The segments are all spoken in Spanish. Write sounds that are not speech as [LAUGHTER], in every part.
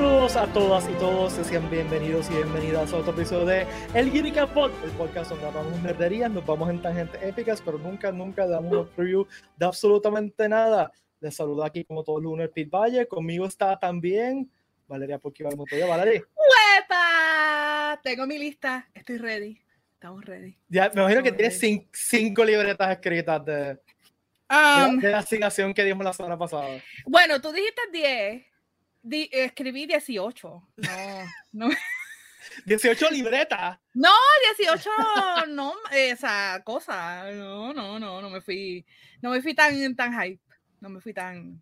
Saludos a todas y todos, sean bienvenidos y bienvenidas a otro episodio de El Geeky Pod, el podcast donde hablamos nerderías, nos vamos en tangentes épicas, pero nunca, nunca damos un preview de absolutamente nada. Les saludo aquí como todo el lunes Pete Valle, conmigo está también Valeria Poquival Montoya. Valeria. ¡Huepa! Tengo mi lista, estoy ready. Estamos ready. Ya, me imagino que tienes cinco, libretas escritas de, um, de, la asignación que dimos la semana pasada. Bueno, tú dijiste 10 escribí 18. No, no. 18 [LAUGHS] libretas. No, 18, no, esa cosa. No, no, no, no me fui, no me fui tan, tan hype. No me fui tan,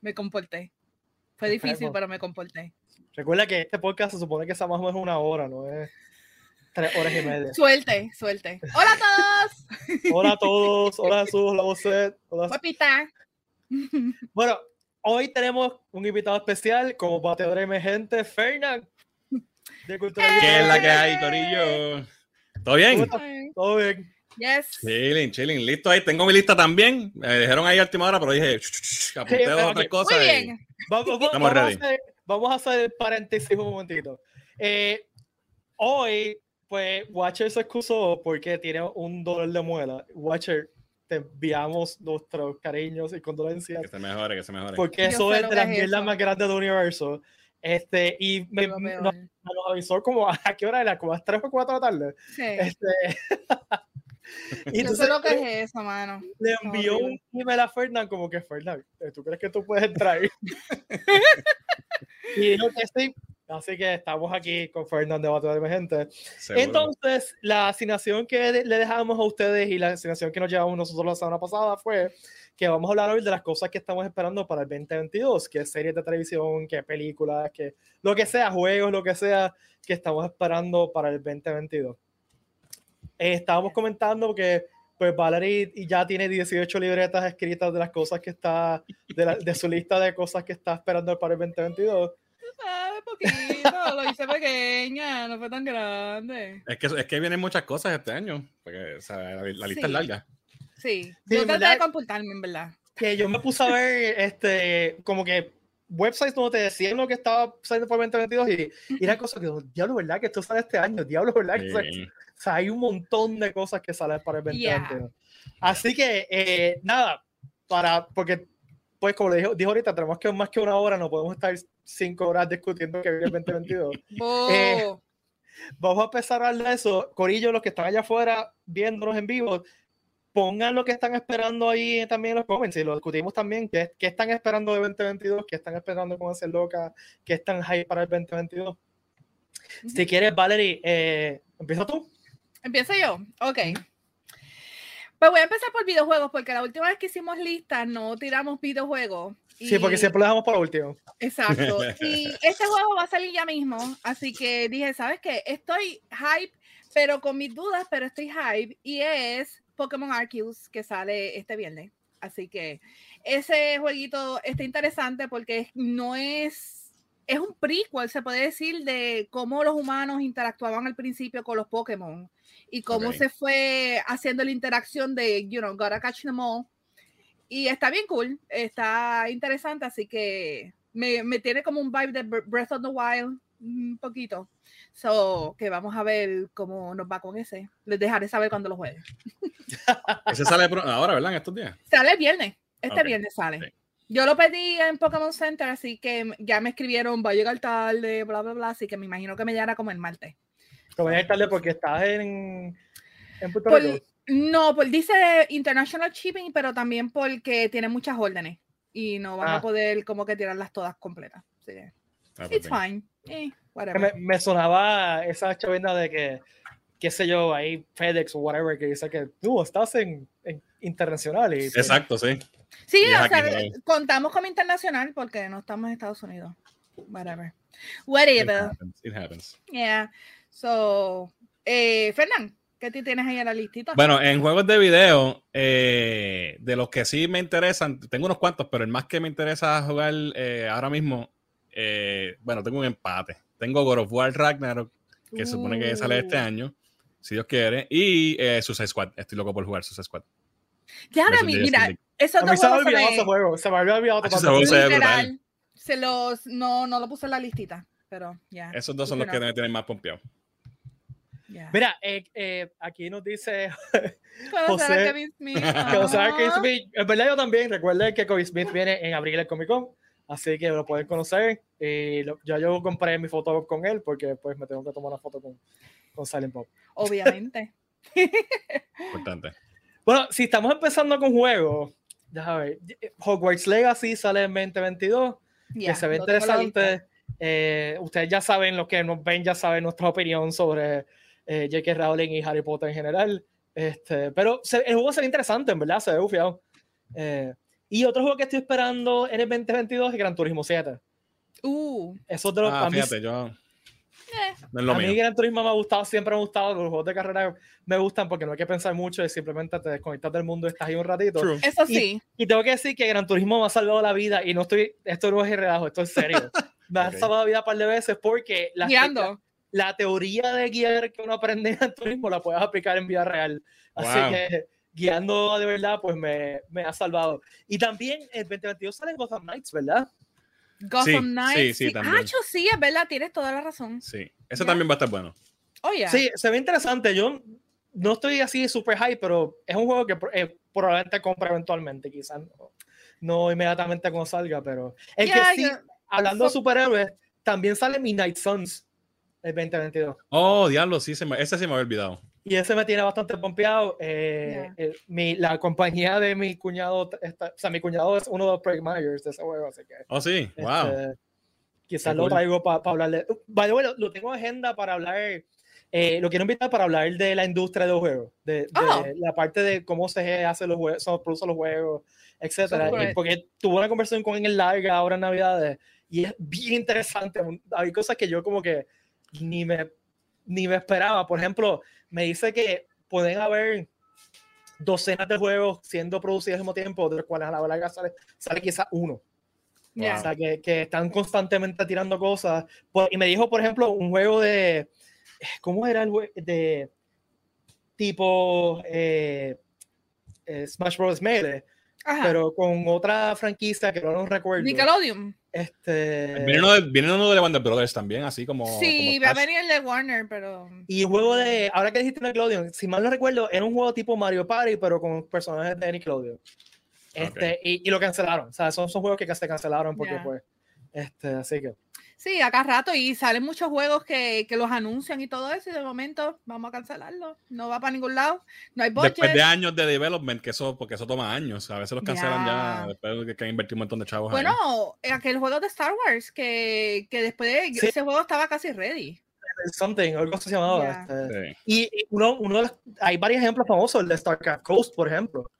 me comporté. Fue difícil, pero me comporté. Recuerda que este podcast se supone que está más o menos una hora, ¿no? Es tres horas y media. Suelte, suelte. Hola a todos. Hola a todos. Hola [LAUGHS] Jesús, hola José. Hola. Papita. Bueno, Hoy tenemos un invitado especial como bateador emergente, Fernand. De Cultura ¿Qué es la que hay, Corillo? ¿Todo bien? Todo bien. Yes. Chilling, chilling. Listo ahí. Tengo mi lista también. Me dijeron ahí a última hora, pero dije, apunté dos o tres cosas. Muy bien. Vamos, vamos, a hacer, vamos, a hacer, paréntesis un momentito. Eh, hoy, pues, Watcher se excusó porque tiene un dolor de muela. Watcher, te enviamos nuestros cariños y condolencias. Que se mejore, que se mejore. Porque eso es de las mierdas más grandes del universo. Este, y me, nos, avisó como a qué hora era, como a las 3 o 4 de la tarde. Sí. Este, [LAUGHS] y entonces, Yo sé lo que es eso, mano. Le envió un email a Fernán como que, Fernán, ¿tú crees que tú puedes entrar? [LAUGHS] [LAUGHS] y dijo que sí, Así que estamos aquí con Fernando de Emergente. Entonces, la asignación que le dejamos a ustedes y la asignación que nos llevamos nosotros la semana pasada fue que vamos a hablar hoy de las cosas que estamos esperando para el 2022, que series de televisión, que películas, que lo que sea, juegos, lo que sea, que estamos esperando para el 2022. Eh, estábamos comentando que pues Valerie ya tiene 18 libretas escritas de las cosas que está, de, de su lista de cosas que está esperando para el 2022 poquito, lo hice pequeña, no fue tan grande. Es que, es que vienen muchas cosas este año, porque la, lista es larga. Sí, yo traté de comportarme, en verdad. Que yo me puse a ver, este, como que websites donde te decían lo que estaba saliendo por 2022 y, y era cosa que, diablo, ¿verdad? Que esto sale este año, diablo, ¿verdad? o sea, hay un montón de cosas que salen para el 2022. Así que, eh, nada, para, porque pues como le dijo, dijo ahorita, tenemos que más que una hora, no podemos estar cinco horas discutiendo que viene el 2022. [LAUGHS] Eh, vamos a empezar a hablar de eso. Corillo, los que están allá afuera viéndonos en vivo, pongan lo que están esperando ahí también en los comments y lo discutimos también. ¿Qué, qué están esperando de 2022? ¿Qué están esperando con hacer loca? ¿Qué están hype para el 2022? Si quieres, Valerie, eh, ¿empieza tú? Empiezo yo. Ok. Pues voy a empezar por videojuegos, porque la última vez que hicimos listas no tiramos videojuegos. Sí, porque siempre lo dejamos para último. Exacto. [LAUGHS] Y este juego va a salir ya mismo, así que dije, ¿sabes qué? Estoy hype, pero con mis dudas, pero estoy hype. Y es Pokémon Arceus, que sale este viernes. Así que ese jueguito está interesante porque no es es un prequel, se puede decir, de cómo los humanos interactuaban al principio con los Pokémon y cómo se fue haciendo la interacción de, you know, gotta catch them all. Y está bien cool, está interesante, así que me, me tiene como un vibe de Breath of the Wild, un poquito. So, que vamos a ver cómo nos va con ese. Les dejaré saber cuando lo juegue. [LAUGHS] Ese sale ahora, ¿verdad? En estos días. Sale el viernes. Este viernes sale. Yo lo pedí en Pokémon Center, así que ya me escribieron, va a llegar tarde, bla, bla, bla, así que me imagino que me llegará como el martes. ¿Te va a llegar tarde porque estás en, en Puerto Rico? No, pues dice International Shipping, pero también porque tiene muchas órdenes y no van a ah. poder como que tirarlas todas completas. Sí. Ah, pues It's fine. Eh, me, me, sonaba esa chavenda de que, qué sé yo, ahí FedEx o whatever, que dice que tú estás en, en internacional. Y, Exacto, sí. Sí, o sea, contamos como internacional porque no estamos en Estados Unidos. Whatever. Whatever. It happens. Yeah. So, eh, Fernán, ¿qué tienes ahí en la listita? Bueno, en juegos de video, eh, de los que sí me interesan, tengo unos cuantos, pero el más que me interesa jugar eh, ahora mismo, eh, bueno, tengo un empate. Tengo God of War Ragnarok, que se supone que sale este uh. año, si Dios quiere, y Suicide Squad. Estoy loco por jugar Suicide Squad. Ya, mira, eso a mí se me olvidado ese juego. Se me había olvidado. Se brutal. Se los, no, no lo puse en la listita, pero ya. Esos dos son los que me tienen más pompeado. Yeah. Mira, eh, eh, aquí nos dice [LAUGHS] José Kevin Smith. [LAUGHS] José Kevin Smith. En verdad yo también. Recuerden que Kevin Smith viene en abril el Comic Con. Así que lo pueden conocer. Y lo, ya yo compré mi foto con él porque pues me tengo que tomar una foto con, con Silent Bob. [LAUGHS] Obviamente. Importante. Bueno, si estamos empezando con juegos, déjame ver. Hogwarts Legacy sale en 2022. Yeah, que se ve interesante. Eh, ustedes ya saben, los que nos ven ya saben nuestra opinión sobre eh, J.K. Rowling y Harry Potter en general. Este, pero se, el juego se ve interesante, en verdad, se ve bufiado. Eh, y otro juego que estoy esperando en el 2022 es Gran Turismo 7. Uh. Eso de los ah, fíjate, yo... Eh. No a mí Gran Turismo me ha gustado, siempre me ha gustado. Los juegos de carrera me gustan porque no hay que pensar mucho y simplemente te desconectas del mundo y estás ahí un ratito. True. Eso sí. Y, y, tengo que decir que Gran Turismo me ha salvado la vida y no estoy, esto no es relajo, esto es serio. [LAUGHS] me ha salvado la vida un par de veces porque la, la teoría de guiar que uno aprende en Turismo la puedes aplicar en vida real. Así wow. que guiando de verdad, pues me, me, ha salvado. Y también el 2022 salen Gotham Knights, ¿verdad? Gotham sí, Knights. Sí, sí, también. Ah, sí, es verdad, tienes toda la razón. Sí, eso yeah. también va a estar bueno. Oh, yeah. Sí, se ve interesante. Yo no estoy así super high, pero es un juego que eh, probablemente compre eventualmente, quizás no, no, inmediatamente cuando salga, pero el yeah, que sí, yeah. hablando so, de superhéroes, también sale Midnight Suns el 2022. Oh, diablo, sí, se me, ese se me había olvidado. Y ese me tiene bastante pompeado. Eh, yeah. eh, mi, la compañía de mi cuñado, está, o sea, mi cuñado es uno de los project managers de ese juego, así que. Oh, sí, wow. Este, quizás lo traigo para pa hablarle. Vale, bueno, lo tengo en agenda para hablar. Eh, lo quiero invitar para hablar de la industria de los juegos, de, de oh. la parte de cómo se hace los juegos, se producen los juegos, etcétera. Y porque tuve una conversación con él larga ahora en Navidades y es bien interesante. Hay cosas que yo como que ni me, ni me esperaba. Por ejemplo, me dice que pueden haber docenas de juegos siendo producidos al mismo tiempo, de los cuales a la larga sale, sale quizás uno. Yeah. O sea, que, que, están constantemente tirando cosas. Por, y me dijo, por ejemplo, un juego de. ¿Cómo era el juego? De tipo eh, eh, Smash Bros. Melee, Ajá. pero con otra franquicia que no recuerdo. Nickelodeon. Este... Viene uno, de, viene uno de Warner Brothers también, así como. Sí, como va a venir el de Warner, pero. Y el juego de. Ahora que dijiste Nickelodeon, si mal no recuerdo, era un juego tipo Mario Party, pero con personajes de Nickelodeon. Este, okay. y, y, lo cancelaron. O sea, son, son juegos que se cancelaron porque, yeah. pues. Este, así que. Sí, acá rato y salen muchos juegos que, que, los anuncian y todo eso y de momento vamos a cancelarlo. No va para ningún lado. No hay budget. Después de años de development, que eso, porque eso toma años. A veces los cancelan yeah. ya después de que han invertido un montón de chavos. Bueno, ahí. aquel juego de Star Wars que, que después de sí. ese juego estaba casi ready. Something, algo se llamaba. Yeah. Este. Sí. Y, y, uno, uno de los, hay varios ejemplos famosos, el de StarCraft Coast, por ejemplo.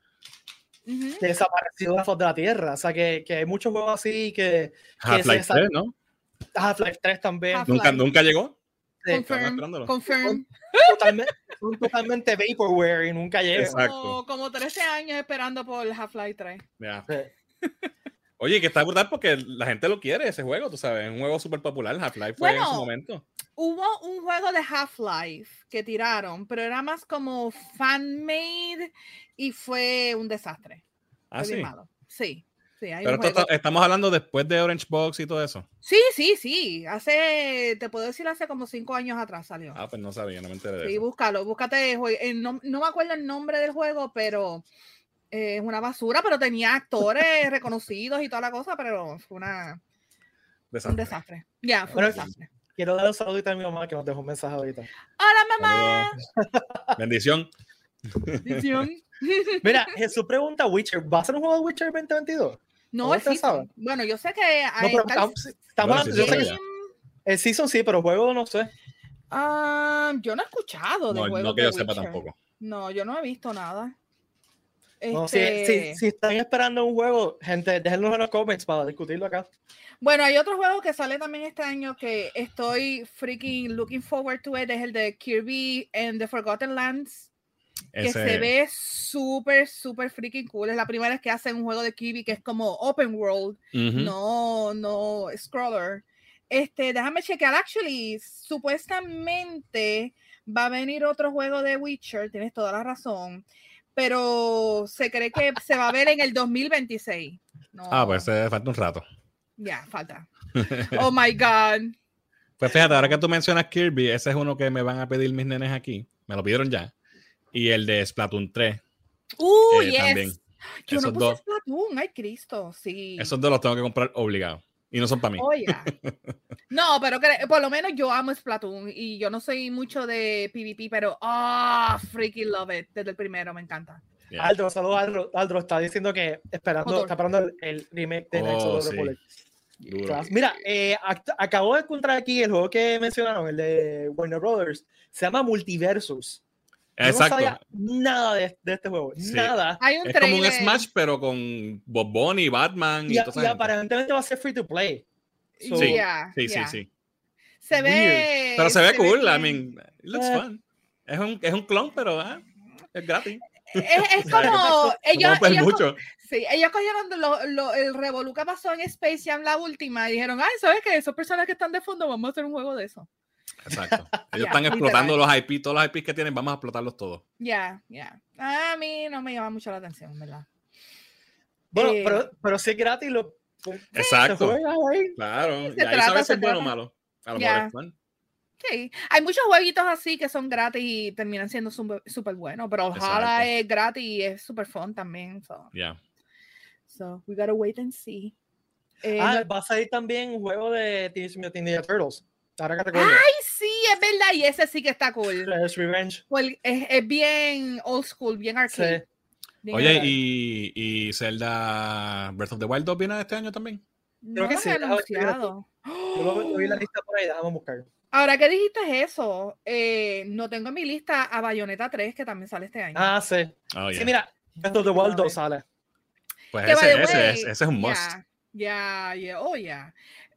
Uh -huh. que desapareció de la faz de la Tierra. O sea, que, que hay muchos juegos así que. Half-Life 3, ¿no? Half-Life 3 también. Half ¿Nunca, ¿Nunca llegó? Sí. Confirm. Confirm. Totalmente, totalmente vaporware y nunca llegó. Exacto. Como, como 13 años esperando por Half-Life 3. Yeah. Sí. Oye, que está brutal porque la gente lo quiere, ese juego, tú sabes, es un juego súper popular, Half-Life fue bueno, en su momento. Hubo un juego de Half-Life que tiraron, pero era más como fan-made y fue un desastre. Ah, sí. Malo. Sí. Sí, Pero esto, estamos hablando después de Orange Box y todo eso. Sí, sí, sí. Hace, te puedo decir, hace como cinco años atrás salió. Ah, pues no sabía, no me enteré de sí, eso. búscalo, búscate. Eh, no, no, me acuerdo el nombre del juego, pero eh, es una basura, pero tenía actores [LAUGHS] reconocidos y toda la cosa, pero fue una, desastre. un desastre. Ya, fue bueno, un desastre. Quiero dar un saludito a mi mamá que nos dejó un mensaje ahorita. Hola, mamá. Bendición. Bendición. [LAUGHS] Mira, Jesús pregunta Witcher, ¿va a ser un juego de Witcher 2022? No, el season. Bueno, yo sé que hay, no, pero estamos, estamos bueno, yo sé que el season sí, pero juego no sé. Uh, yo no he escuchado de no, juegos no que de yo sepa tampoco. No, yo no he visto nada. No, Este... si, si, si, están esperando un juego, gente, déjenlo en los comments para discutirlo acá. Bueno, hay otro juego que sale también este año que estoy freaking looking forward to it, es el de Kirby and the Forgotten Lands. Que Ese... se ve súper, súper freaking cool. Es la primera vez que hacen un juego de Kirby que es como open world, Uh -huh. no, no scroller. Este, déjame chequear. Actually, supuestamente va a venir otro juego de Witcher, tienes toda la razón, pero se cree que se va a ver en el 2026. No. Ah, pues eh, falta un rato. Ya, falta. [LAUGHS] Oh my God. Pues fíjate, ahora que tú mencionas Kirby, ese es uno que me van a pedir mis nenes aquí. Me lo pidieron ya. Y el de Splatoon 3. Uh, eh, yes. también. Yo no Esos puse dos. Splatoon, ay Cristo, sí. Esos dos los tengo que comprar obligado. Y no son para mí. Oh, yeah. [LAUGHS] No, pero por lo menos yo amo Splatoon y yo no soy mucho de PvP, pero ah, freaking love it. Desde el primero me encanta. Yeah. Aldro, saludos Aldro. Aldro está diciendo que esperando, Motor. está esperando el, el remake de Oh, the sí. Republic. Mira, eh, acabo de encontrar aquí el juego que mencionaron, el de Warner Brothers. Se llama Multiversus. Yo no Exacto. sabía nada de, de este juego. Sí. Nada. Hay un Es como un trailer. Smash, pero con Bob Bunny, Batman y, Y, y aparentemente va a ser free to play. So, Sí. Yeah, Sí, yeah. sí, sí. Se ve. Pero se ve cool. I bien. mean, it looks Eh. fun. Es un, es un clon, pero ah, es gratis. Es, es [LAUGHS] como. ellos, no ellos, mucho. sí, ellos cogieron lo, lo- el revolú que pasó en Space Jam la última y dijeron, ay, ¿sabes qué? Esos personas que están de fondo, vamos a hacer un juego de eso. Exacto. [LAUGHS] Ellos están explotando literal. los IP, todos los IP que tienen, vamos a explotarlos todos. Ya, ya. A mí no me llama mucho la atención, ¿verdad? Bueno, Eh, pero, pero si es gratis, lo, se Exacto. ahí. Claro. se y ahí trata, sabes si es bueno o malo. A lo mejor es fun. Sí, hay muchos jueguitos así que son gratis y terminan siendo súper buenos, pero ojalá Exacto. es gratis y es súper fun también. So, Ya. so we gotta wait and see. Eh, Ah, no- va a salir también un juego de Teenage Mutant Ninja Turtles. Ahora que recuerdo. Ay, sí, es verdad, y ese sí que está cool. Shredder's Revenge. Pues es, es bien old school, bien arcade. Sí. bien Oye, arcade. y, y Zelda Breath of the Wild 2 viene este año también. no que sí, anunciado. Yo lo, vi en la lista por ahí, déjame buscar. Ahora que dijiste eso, eh, no tengo en mi lista a Bayonetta 3, que también sale este año. Ah, sí. Oh, Sí, yeah. mira, Breath of the Wild 2 sale. Pues ese, ese, es, ese es un must. Ya, ya, ya, oh, ya.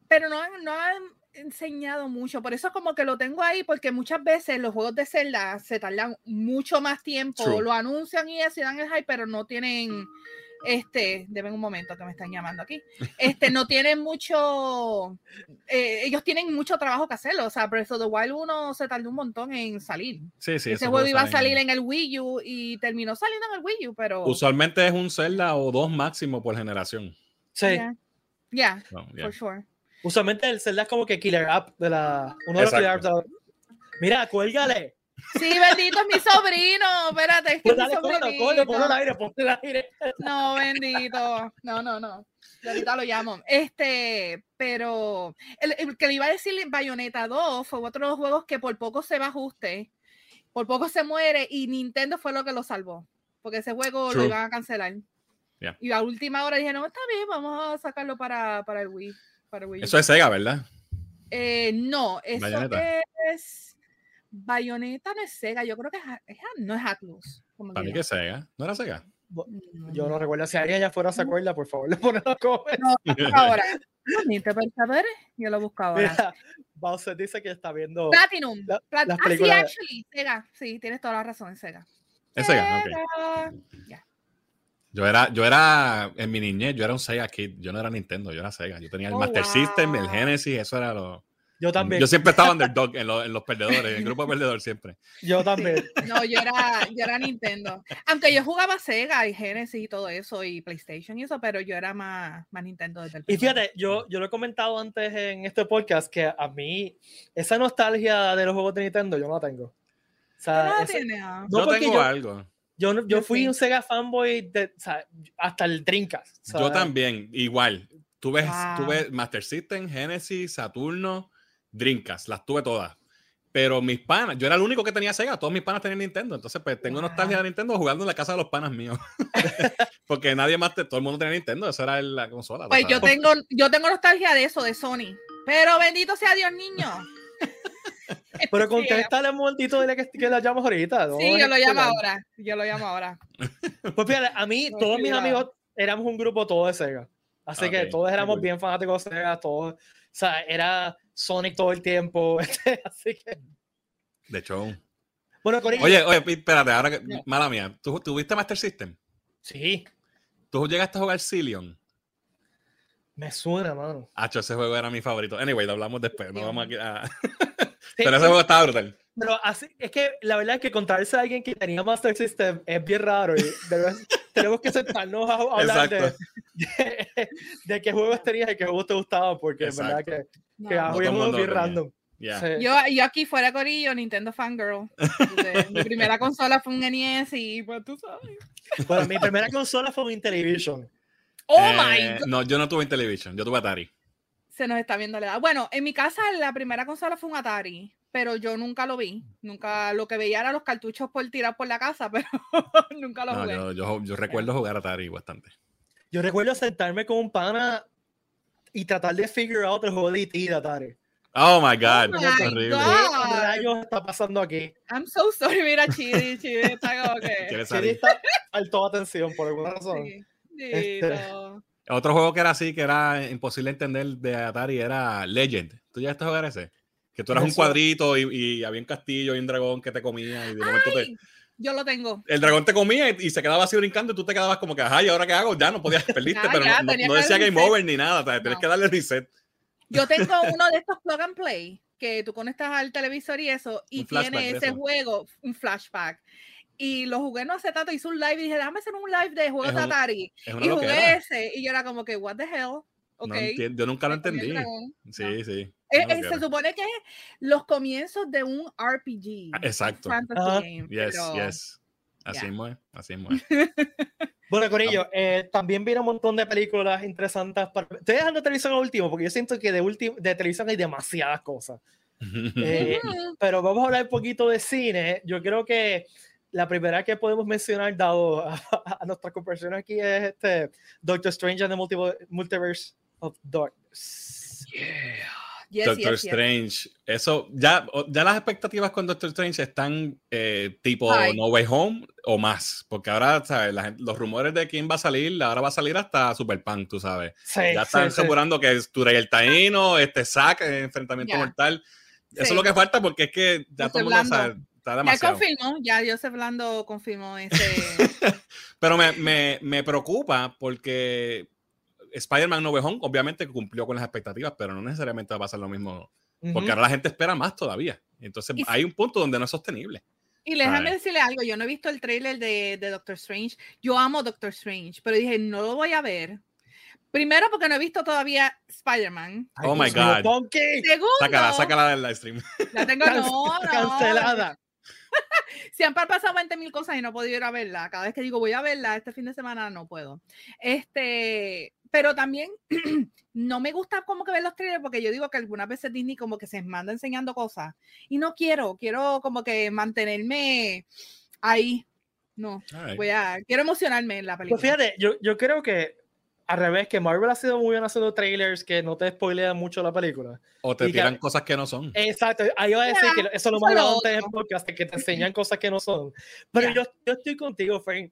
Pero no, no han enseñado mucho, por eso como que lo tengo ahí, porque muchas veces los juegos de Zelda se tardan mucho más tiempo, True. lo anuncian y así dan el hype, pero no tienen, este, deben un momento que me están llamando aquí, este, no tienen mucho, eh, ellos tienen mucho trabajo que hacerlo, o sea, Breath of the Wild 1 se tardó un montón en salir. Sí, sí. Ese juego iba a salir en el Wii U y terminó saliendo en el Wii U, pero... Usualmente es un Zelda o dos máximo por generación. Sí. Yeah. Yeah, No, yeah. for sure. Usualmente el Zelda es como que killer app de la. Uno de los killer apps de la- Mira, cuélgale. Sí, bendito es mi sobrino. Espérate, es que Pues dale, cógelo, ponlo al aire, ponlo al aire. No, bendito. No, no, no. Yo ahorita lo llamo. Este, pero el, el que le iba a decir Bayonetta 2 fue otro de los juegos que por poco se va a ajuste, por poco se muere y Nintendo fue lo que lo salvó. Porque ese juego True. lo iban a cancelar. Yeah. Y a última hora dijeron, está bien, vamos a sacarlo para, para el Wii. Para Wii U". Eso es Sega, ¿verdad? Eh, no, eso Bayonetta. es. Bayonetta no es Sega, yo creo que es, no es Atlus. Para mí que es Sega. ¿No era Sega? Yo no recuerdo. Si alguien allá afuera se acuerda, por favor, le ponen los comentarios. No, ahora. Ni te saber, yo lo busco ahora. Mira, Bowser dice que está viendo. Platinum. la- Plat- las ah, sí, películas- actually, Sega. Sí, tienes toda la razón, es Sega. Es Sega, ok. Sega. Ya. Yo era, yo era, en mi niñez, yo era un Sega Kid. Yo no era Nintendo, yo era Sega. Yo tenía el Oh, Master System, el wow. Genesis, eso era lo... Yo también. Yo siempre estaba underdog en, los- en los perdedores, en el grupo perdedor siempre. Yo también. No, yo era, yo era Nintendo. Aunque yo jugaba Sega y Genesis y todo eso, y PlayStation y eso, pero yo era más, más Nintendo desde el Y fíjate, yo, yo lo he comentado antes en este podcast que a mí esa nostalgia de los juegos de Nintendo yo no la tengo. O ¿Tú sea, no la ese- tienes, ah? No, yo tengo yo- algo. Yo, yo Yo fui sí. un Sega fanboy de, o sea, hasta el sea, Yo también, igual. Tuve, Wow. tuve Master System, Genesis, Saturno, Dreamcast, las tuve todas. Pero mis panas, yo era el único que tenía Sega, todos mis panas tenían Nintendo. Entonces, pues tengo Wow. nostalgia de Nintendo jugando en la casa de los panas míos. [LAUGHS] [LAUGHS] Porque nadie más, te- todo el mundo tenía Nintendo, esa era la consola. Pues yo sabes. tengo, yo tengo nostalgia de eso, de Sony. Pero bendito sea Dios, niño. [LAUGHS] Pero contéstale un momentito dile que, que la llamas ahorita. ¿no? Sí, yo lo llamo ahora. Yo lo llamo ahora. [LAUGHS] Pues fíjate, a mí, No, todos mis amigos éramos un grupo todo de Sega. Así que todos éramos cool. bien fanáticos de Sega, todos. O sea, era Sonic todo el tiempo. [LAUGHS] este, así que. De hecho. Bueno, Corillo. Oye, oye, pi- espérate, ahora que, mala mía, ¿tú tuviste Master System? Sí, ¿Tú llegaste a jugar Cillion? me suena, mano. Hacho, ese juego era mi favorito. Anyway, lo hablamos después. No vamos aquí a... Pero ese juego estaba brutal. Pero así, es que la verdad es que contarse a alguien que tenía Master System es bien raro y de verdad [LAUGHS] tenemos que sentarnos a, a hablar [LAUGHS] de, qué juegos tenías y qué juegos te gustaban, porque es verdad que, no, que no bien random. Yeah. Yo, yo, aquí fuera Corillo, Nintendo Fangirl. [LAUGHS] mi primera consola fue un NES y pues tú sabes. Bueno, mi primera consola fue un Intellivision. Oh my eh, God. No, yo no tuve Intellivision, yo tuve Atari. Se nos está viendo la edad. Bueno, en mi casa la primera consola fue un Atari, pero yo nunca lo vi. Nunca lo que veía era los cartuchos por tirar por la casa, [LAUGHS] pero nunca lo no, jugué. Yo, yo, yo recuerdo jugar Atari bastante. Yo recuerdo sentarme con un pana y tratar de figure out el juego de E.T. de Atari. Oh my God. Oh my horrible. God. ¿Qué rayos está pasando aquí? I'm so sorry, mira, Chidi, Chidi está como que. [LAUGHS] Chidi está al toda atención por alguna razón. Sí, este... Otro juego que era así, que era imposible entender de Atari, era Legend. ¿Tú ya estás a jugar ese? Que tú eras un cuadrito y, y, había un castillo y un dragón que te comía y de momento te, yo lo tengo. El dragón te comía y, se quedaba así brincando y tú te quedabas como que, ajá, ¿y ahora qué hago? Ya no podías, [LAUGHS] perdiste, ah, pero no, no, decía game over ni nada, o tenés que darle reset. Yo tengo [LAUGHS] uno de estos plug and play que tú conectas al televisor y eso, y tiene ese juego, un flashback. Y lo jugué no hace tanto, hice un live y dije, déjame hacer un live de juegos de Atari. y jugué ese, y yo era como que, what the hell. Okay. No yo nunca lo entendí. Sí, sí. Eh, eh, se supone que es los comienzos de un RPG. Ah, exacto. Uh, game, yes, yes. Así yeah. es, así es. [LAUGHS] bueno, Corillo, eh, también viene un montón de películas interesantes. Para... Estoy dejando televisión al último porque yo siento que de, de televisión hay demasiadas cosas. [LAUGHS] eh, pero vamos a hablar un poquito de cine. Yo creo que la primera que podemos mencionar, dado a, [LAUGHS] a nuestra conversación aquí, es este Doctor Strange and the Multiverse of Darkness. Yeah. Doctor Strange, eso ya, ya las expectativas con Doctor Strange están eh, tipo No Way Home o más, porque ahora ¿sabes? los rumores de quién va a salir, ahora va a salir hasta Super Punk, tú sabes. ya están asegurando que es Turey el Taino, este Zack, enfrentamiento mortal. Eso es lo que falta porque es que ya todo el mundo sabe, está demasiado. Ya confirmó, ya Joseph Blando confirmó ese. [LAUGHS] Pero me, me, me preocupa porque Spider-Man No Way Home obviamente cumplió con las expectativas, pero no necesariamente va a pasar lo mismo, porque ahora la gente espera más todavía. Entonces hay un punto donde no es sostenible. Y déjame decirle algo, yo no he visto el trailer de, de, Doctor Strange, yo amo Doctor Strange, pero dije, no lo voy a ver. Primero porque no he visto todavía Spider-Man. Oh my God. Segundo. Sácala, sácala del live stream. La tengo no, no. cancelada. [LAUGHS] Siempre han pasado 20 mil cosas y no he podido ir a verla. Cada vez que digo voy a verla este fin de semana, no puedo. Este, pero también [CLEARS THROAT] no me gusta como que ver los trailers porque yo digo que algunas veces Disney como que se manda enseñando cosas y no quiero, quiero como que mantenerme ahí. No, voy a, quiero emocionarme en la pues película. Pues fíjate, yo, yo creo que al revés, que Marvel ha sido muy bien haciendo trailers que no te spoilean mucho la película. O te tiran cosas que no son. Exacto, ahí iba a decir que eso lo más grande en podcast, que te enseñan [LAUGHS] cosas que no son. Pero yo, yo estoy contigo, Frank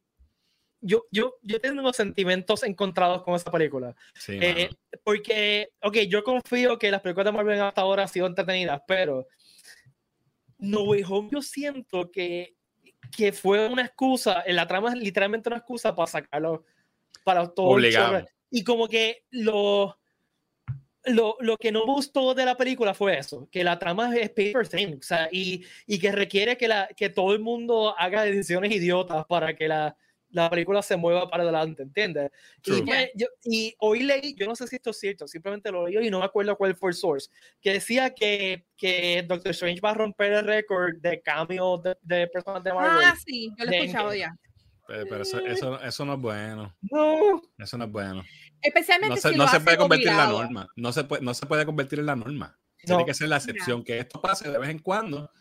yo, yo, yo tengo sentimientos encontrados con esa película. Eh, porque, ok, yo confío que las películas de Marvel hasta ahora han sido entretenidas, pero No Way Home yo siento que, que fue una excusa, en la trama es literalmente una excusa para sacarlo para todo Y como que lo, lo, lo, que no gustó de la película fue eso, que la trama es paper thin, o sea, y, y que requiere que, la, que todo el mundo haga decisiones idiotas para que la, la película se mueva para adelante, ¿entiendes? Y, yo, y, hoy leí, yo no sé si esto es cierto, simplemente lo leí y no me acuerdo cuál fue el source, que decía que, que Doctor Strange va a romper el récord de cambio de, de, personas de Marvel. Ah, sí, yo lo he escuchado ya. Pero, eso, eso, eso, no es bueno. No. Eso no es bueno. Especialmente no se, si no lo se puede convertir obligado. en la norma. No se puede, no se puede convertir en la norma. Tiene que ser la excepción, que esto pase de vez en cuando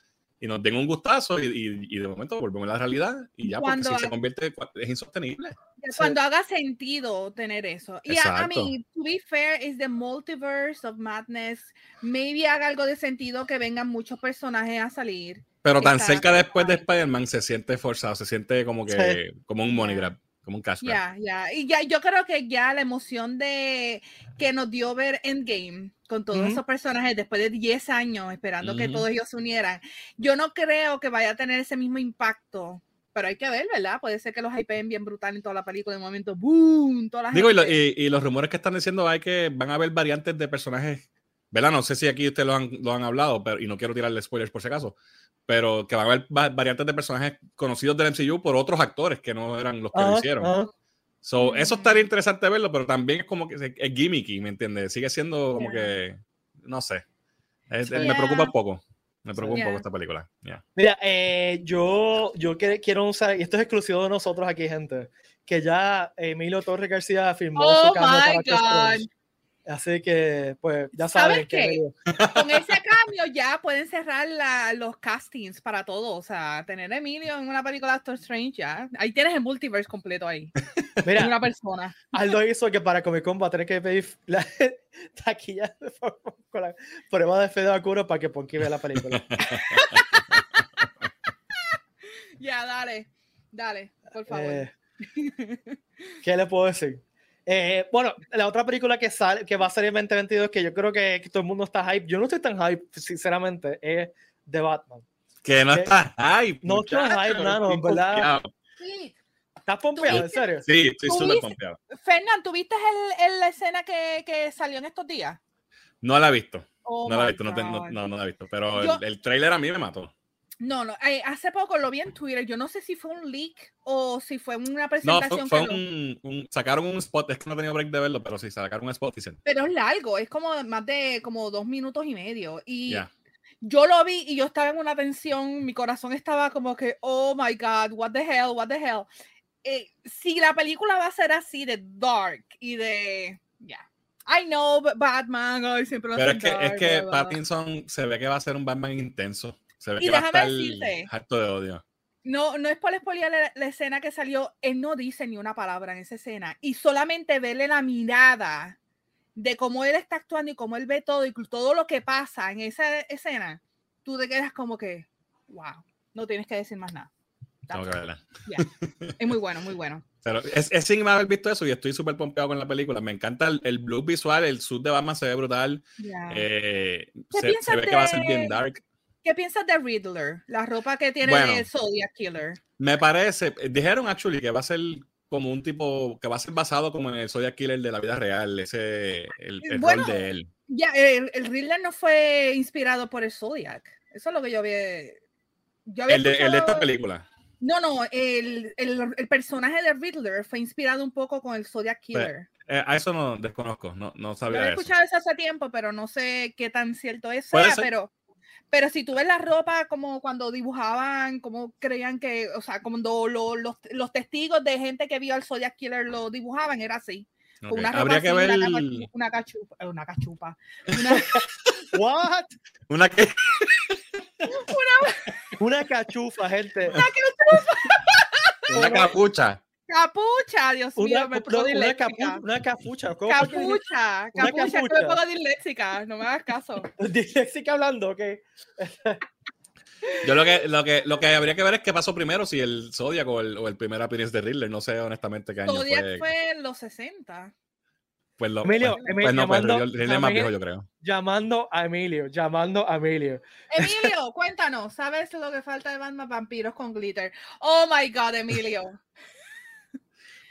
y nos den un gustazo y, y, y, de momento volvemos a la realidad y ya, Cuando, porque si se convierte es insostenible. Cuando sí. haga sentido tener eso. Y a, a, mí, to be fair, is the multiverse of madness. Maybe haga algo de sentido que vengan muchos personajes a salir. Pero tan cerca después de Spider-Man se siente forzado, se siente como que sí. como un money grab como un cash Ya, ya. Y ya, yo creo que ya la emoción de que nos dio ver Endgame con todos uh -huh. esos personajes después de 10 años esperando uh -huh. que todos ellos se unieran, yo no creo que vaya a tener ese mismo impacto. Pero hay que ver, ¿verdad? Puede ser que los hypeen bien brutal en toda la película. De momento, ¡boom! Toda la Digo, y, lo, y, y, los rumores que están diciendo hay que van a haber variantes de personajes, ¿verdad? No sé si aquí ustedes lo han, lo han hablado, pero y no quiero tirarle spoilers por si acaso, pero que van a haber variantes de personajes conocidos del MCU por otros actores que no eran los que lo -huh, hicieron. -huh. So, eso estaría interesante verlo, pero también es como que es gimmicky, ¿me entiendes? Sigue siendo como que, no sé, me preocupa un poco. Me preocupa un poco esta película. Mira, eh, yo, yo quiero usar, y esto es exclusivo de nosotros aquí, gente, que ya Emilio Torres García firmó oh su cambio para God. Así que, pues, ya saben que con ese cambio ya pueden cerrar los castings para todo. O sea, tener a Emilio en una película de Doctor Strange ya. Ahí tienes el multiverse completo ahí. [LAUGHS] Mira, una persona. Aldo hizo que para Comic Con va a tener que pedir la [LAUGHS] taquilla con la prueba de fe de vacuno para que Ponky vea la película. [LAUGHS] ya, dale. Dale, por favor. Eh, ¿Qué le puedo decir? Eh, bueno, la otra película que sale, que va a salir en 2022, que yo creo que, todo el mundo está hype, yo no estoy tan hype, sinceramente, es The Batman. Que no está hype. No está hype, no, ¿verdad? Sí. ¿Estás pompeado, en serio? Sí, estoy súper pompeado. Fernán, ¿tuviste el, la escena que, que, salió en estos días? No la he visto. Oh no la he visto, no, no, no, la he visto, pero el, el trailer a mí me mató. No, no, eh, hace poco lo vi en Twitter. Yo no sé si fue un leak o si fue una presentación. No, fue, un, sacaron un spot. Es que no he tenido break de verlo, pero sí, sacaron un spot. Dicen. Pero es largo, es como más de como dos minutos y medio. Y yo lo vi y yo estaba en una tensión. Mi corazón estaba como que, oh my God, what the hell, what the hell. Eh, si la película va a ser así de dark y de. Ya. I know, Batman, oh, siempre lo Pero es que, es que Pattinson se ve que va a ser un Batman intenso. Se ve y que déjame va a decirte, harto de odio. No, no es por la, la, escena que salió, él no dice ni una palabra en esa escena y solamente verle la mirada de cómo él está actuando y cómo él ve todo y todo lo que pasa en esa escena, tú te quedas como que, wow, no tienes que decir más nada. Tengo que verla. Es muy bueno, muy bueno. [LAUGHS] Pero es, es, sin haber visto eso y estoy súper pompeado con la película. Me encanta el, el blue visual, el sud de Batman se ve brutal. Eh, se, se, ve que va a ser bien dark. ¿Qué piensas de Riddler? La ropa que tiene de Zodiac Killer. Me parece, dijeron actually que va a ser como un tipo, que va a ser basado como en el Zodiac Killer de la vida real, ese, el, el rol de él. Ya, el, Riddler no fue inspirado por el Zodiac. Eso es lo que yo había... Yo el, de, esta película. No, no, el, el, personaje de Riddler fue inspirado un poco con el Zodiac Killer. Eh, a eso no desconozco, no, no sabía. Yo he escuchado eso hace tiempo, pero no sé qué tan cierto es, pero pero si tú ves la ropa como cuando dibujaban, como creían que, o sea, cuando los, los, testigos de gente que vio al Zodiac Killer lo dibujaban, era así. Con una ropa así, una, cachupa, eh, una cachupa. Una... [LAUGHS] What? ¿Una una... una cachufa, gente. Una cachufa. una capucha. Capucha, Dios mío, me pongo una, capu una capucha. ¿cómo? Capucha, capucha, que me pongo disléxica, no me hagas caso. [LAUGHS] disléxica hablando, ok. Yo lo que, lo, que, lo que habría que ver es qué pasó primero, si el Zodiac o el, o el primer appearance de Riddler, no sé honestamente qué año Zodiac fue. fue en los 60. Pues lo, Emilio, pues, Emilio, pues no, pues Riddler más viejo, yo creo. Llamando a Emilio, llamando a Emilio. Emilio, cuéntanos, ¿sabes lo que falta de Batman Vampiros con Glitter? Oh my God, Emilio.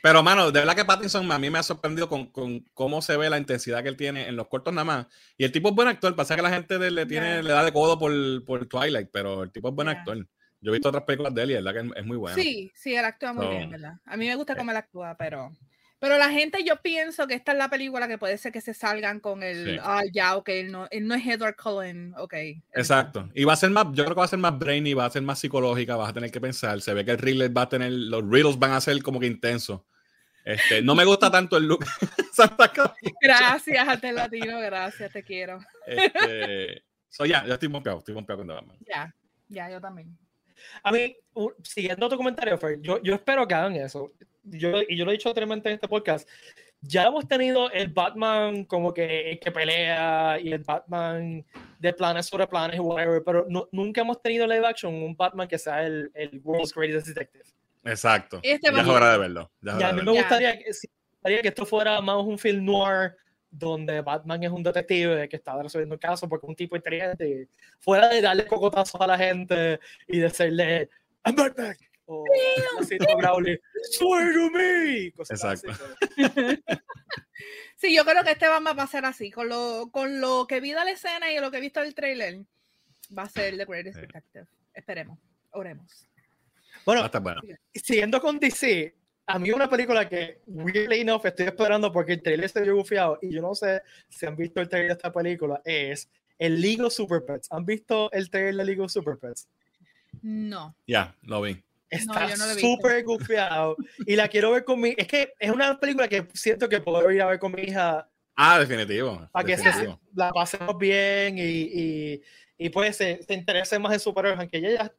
Pero, mano, de verdad que Pattinson a mí me ha sorprendido con, con, cómo se ve la intensidad que él tiene en los cortos nada más. Y el tipo es buen actor, pasa que la gente le, tiene, le da de codo por, por, Twilight, pero el tipo es buen actor. Yo he visto otras películas de él y es verdad que es muy bueno. Sí, sí, él actúa muy bien, ¿verdad? A mí me gusta eh. cómo él actúa, pero... Pero la gente, yo pienso que esta es la película que puede ser que se salgan con el, ah, ya, ok, él no, él no es Edward Cullen, ok. Exacto. Y va a ser más, yo creo que va a ser más brainy, va a ser más psicológica, vas a tener que pensar. Se ve que el riddle va a tener, los riddles van a ser como que intensos. Este, no me gusta tanto el look. gracias, ante latino, gracias, te quiero. Este, so ya, ya estoy pompeado, estoy pompeado con Batman. Ya, ya, yo también. A mí, siguiendo tu comentario, Fer, yo, yo espero que hagan eso. Yo, y yo lo he dicho anteriormente en este podcast. Ya hemos tenido el Batman como que, que pelea y el Batman de planes sobre planes y whatever, pero nunca hemos tenido live action un Batman que sea el, el World's Greatest Detective. Exacto. Este ya es hora de verlo. Ya, a mí me gustaría que, que esto fuera más un film noir donde Batman es un detective que está resolviendo el caso porque un tipo inteligente. Fuera de darle cocotazos a la gente y decirle, I'm Batman. O así, swear to me. Exacto. [LAUGHS] sí, yo creo que este va a ser así. Con lo, con lo que vi de la escena y lo que he visto del trailer, va a ser The Greatest Detective. Esperemos, oremos. Bueno, siguiendo con DC, a mí una película que, weirdly enough, estoy esperando porque el trailer está gufiado y yo no sé si han visto el trailer de esta película, es el Lego Super Pets. ¿Han visto el trailer de Lego Super Pets? No. Ya, lo vi. Está súper gufiado y la quiero ver con mi... Es que es una película que siento que puedo ir a ver con mi hija. Ah, definitivo. Para que la pasemos bien y, y, y pues se, se interese más en superhéroes, aunque ella ya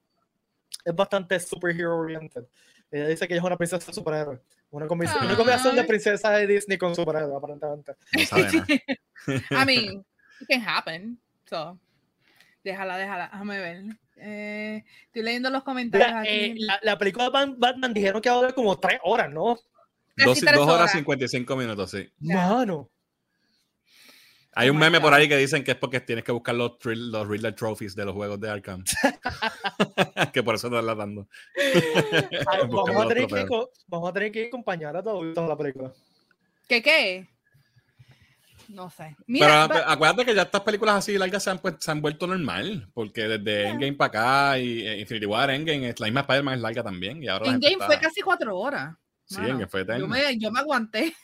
es bastante superhero oriented. Ella dice que ella es una princesa superhéroe. Una combinación, una combinación de princesa de Disney con superhéroe, aparentemente. [LAUGHS] I [LAUGHS] mean, it can happen. So, déjala, déjala. Déjame ver. Eh, estoy leyendo los comentarios. La, eh, la, película de Batman dijeron que va a durar como tres horas, ¿no? Dos, dos horas, y 55 minutos, sí. Mano. Hay un oh meme por ahí que dicen que es porque tienes que buscar los, los Riddler Trophies de los juegos de Arkham. [LAUGHS] que por eso están latando. [LAUGHS] vamos, a tener que, vamos a tener que acompañar a todos la película. ¿Qué qué? No sé. Mira, Pero acuérdate que ya estas películas así largas se han, pues, se han vuelto normal, porque desde Endgame para acá y eh, Infinity War, Endgame, la misma Spider-Man es larga también. Y ahora Endgame fue casi cuatro horas. Sí, Endgame fue yo me, yo me aguanté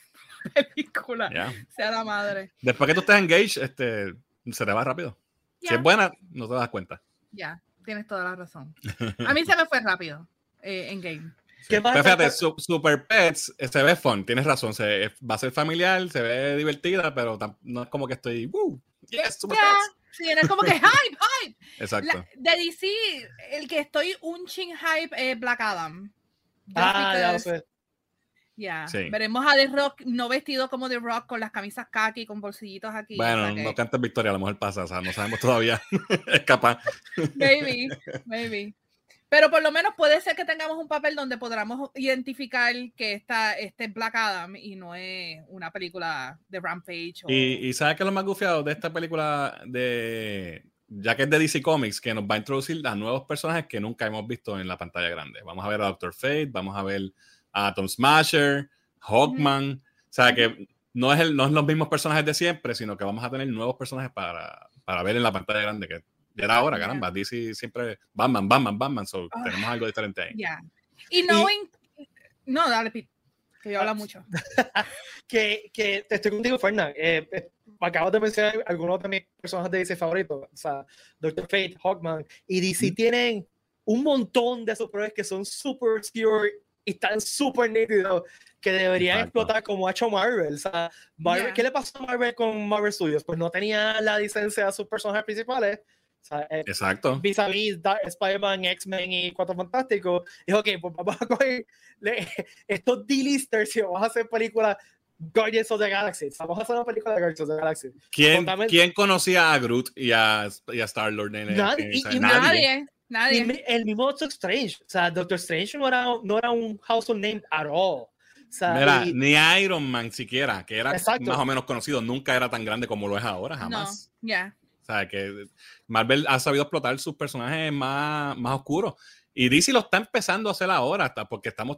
[LAUGHS] película. Sea la madre. Después que tú estés engaged, este, se te va rápido. Si es buena, no te das cuenta. Ya, tienes toda la razón. A mí se me fue rápido eh, en game. Pero fíjate, Super Pets eh, se ve fun, tienes razón, se, va a ser familiar, se ve divertida, pero no es como que estoy, ¡Woo! ¡Yes! Super Pets! Sí, no es como que hype, hype. Exacto. de DC, el que estoy un ching hype es Black Adam. ah, ya lo sé. Ya, veremos a The Rock no vestido como The Rock con las camisas khaki con bolsillitos aquí. Bueno, no cantes victoria, a lo mejor pasa, o sea, no sabemos todavía. [LAUGHS] es capaz. Maybe, maybe. Pero por lo menos puede ser que tengamos un papel donde podamos identificar que esta, este es Black Adam y no es una película de Rampage. Y, y ¿sabes qué es lo más gufiado de esta película de, ya que es de DC Comics, que nos va a introducir a nuevos personajes que nunca hemos visto en la pantalla grande. Vamos a ver a Doctor Fate, vamos a ver Atom Smasher, Hawkman. O sea que no es, el, no es los mismos personajes de siempre, sino que vamos a tener nuevos personajes para, para ver en la pantalla grande, que ya era ahora, caramba. DC siempre Batman, Batman, Batman. So, ah, tenemos algo diferente ahí. Ya. Y no. No, dale, Pete. Que yo hablo mucho. [LAUGHS] que, que estoy contigo, Fernand. Eh, eh, acabas de mencionar algunos de mis personajes de DC favoritos. O sea, Doctor Fate, Hawkman. Y DC tienen un montón de esos que son super obscure y están súper nítidos que deberían explotar como ha hecho Marvel. O sea, Marvel ¿qué le pasó a Marvel con Marvel Studios? Pues no tenía la licencia a sus personajes principales. O sea, eh, Exacto. Vis a vis Spider-Man, X-Men y Cuatro Fantásticos. Dijo, ok, pues vamos a [LAUGHS] coger estos D-listers y vamos a hacer películas Guardians of the Galaxy. Vamos a hacer una película de Guardians of the Galaxy. ¿Quién, ¿quién conocía a Groot y a, y a Star-Lord? Nadie. y, nadie. Nadie. El mismo Doctor Strange. O sea, Doctor Strange no era, no era un household name at all. O sea, ni Iron Man siquiera, que era más o menos conocido, nunca era tan grande como lo es ahora, jamás. No, ya. O sea, que Marvel ha sabido explotar sus personajes más, más oscuros. Y DC lo está empezando a hacer ahora, hasta porque estamos.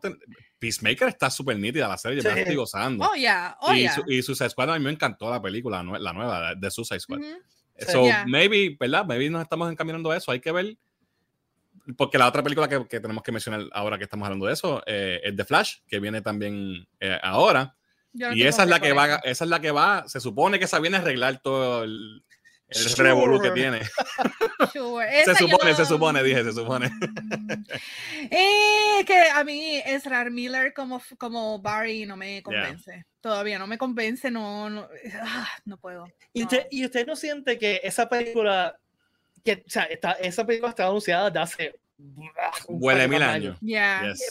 Peacemaker está súper nítida la serie, me estoy gozando. Oh, yeah. Oh, y, yeah. Su, y Suicide Squad a mí me encantó la película, la nueva de Suicide Squad. So, maybe, ¿verdad? Maybe nos estamos encaminando a eso. Hay que ver porque la otra película que, que, tenemos que mencionar ahora que estamos hablando de eso eh, es The Flash, que viene también eh, ahora. y esa es la que va, esa es la que va, se supone que esa viene a arreglar todo el, el revolú que tiene. [LAUGHS] se supone, se supone, dije, se supone. Mm. eh, que a mí Ezra Miller como, como Barry no me convence. Todavía no me convence, no, no, ah, no puedo. ¿Y, Usted, ¿Y usted no siente que esa película que, o sea, esa película está anunciada de hace Huele mil años.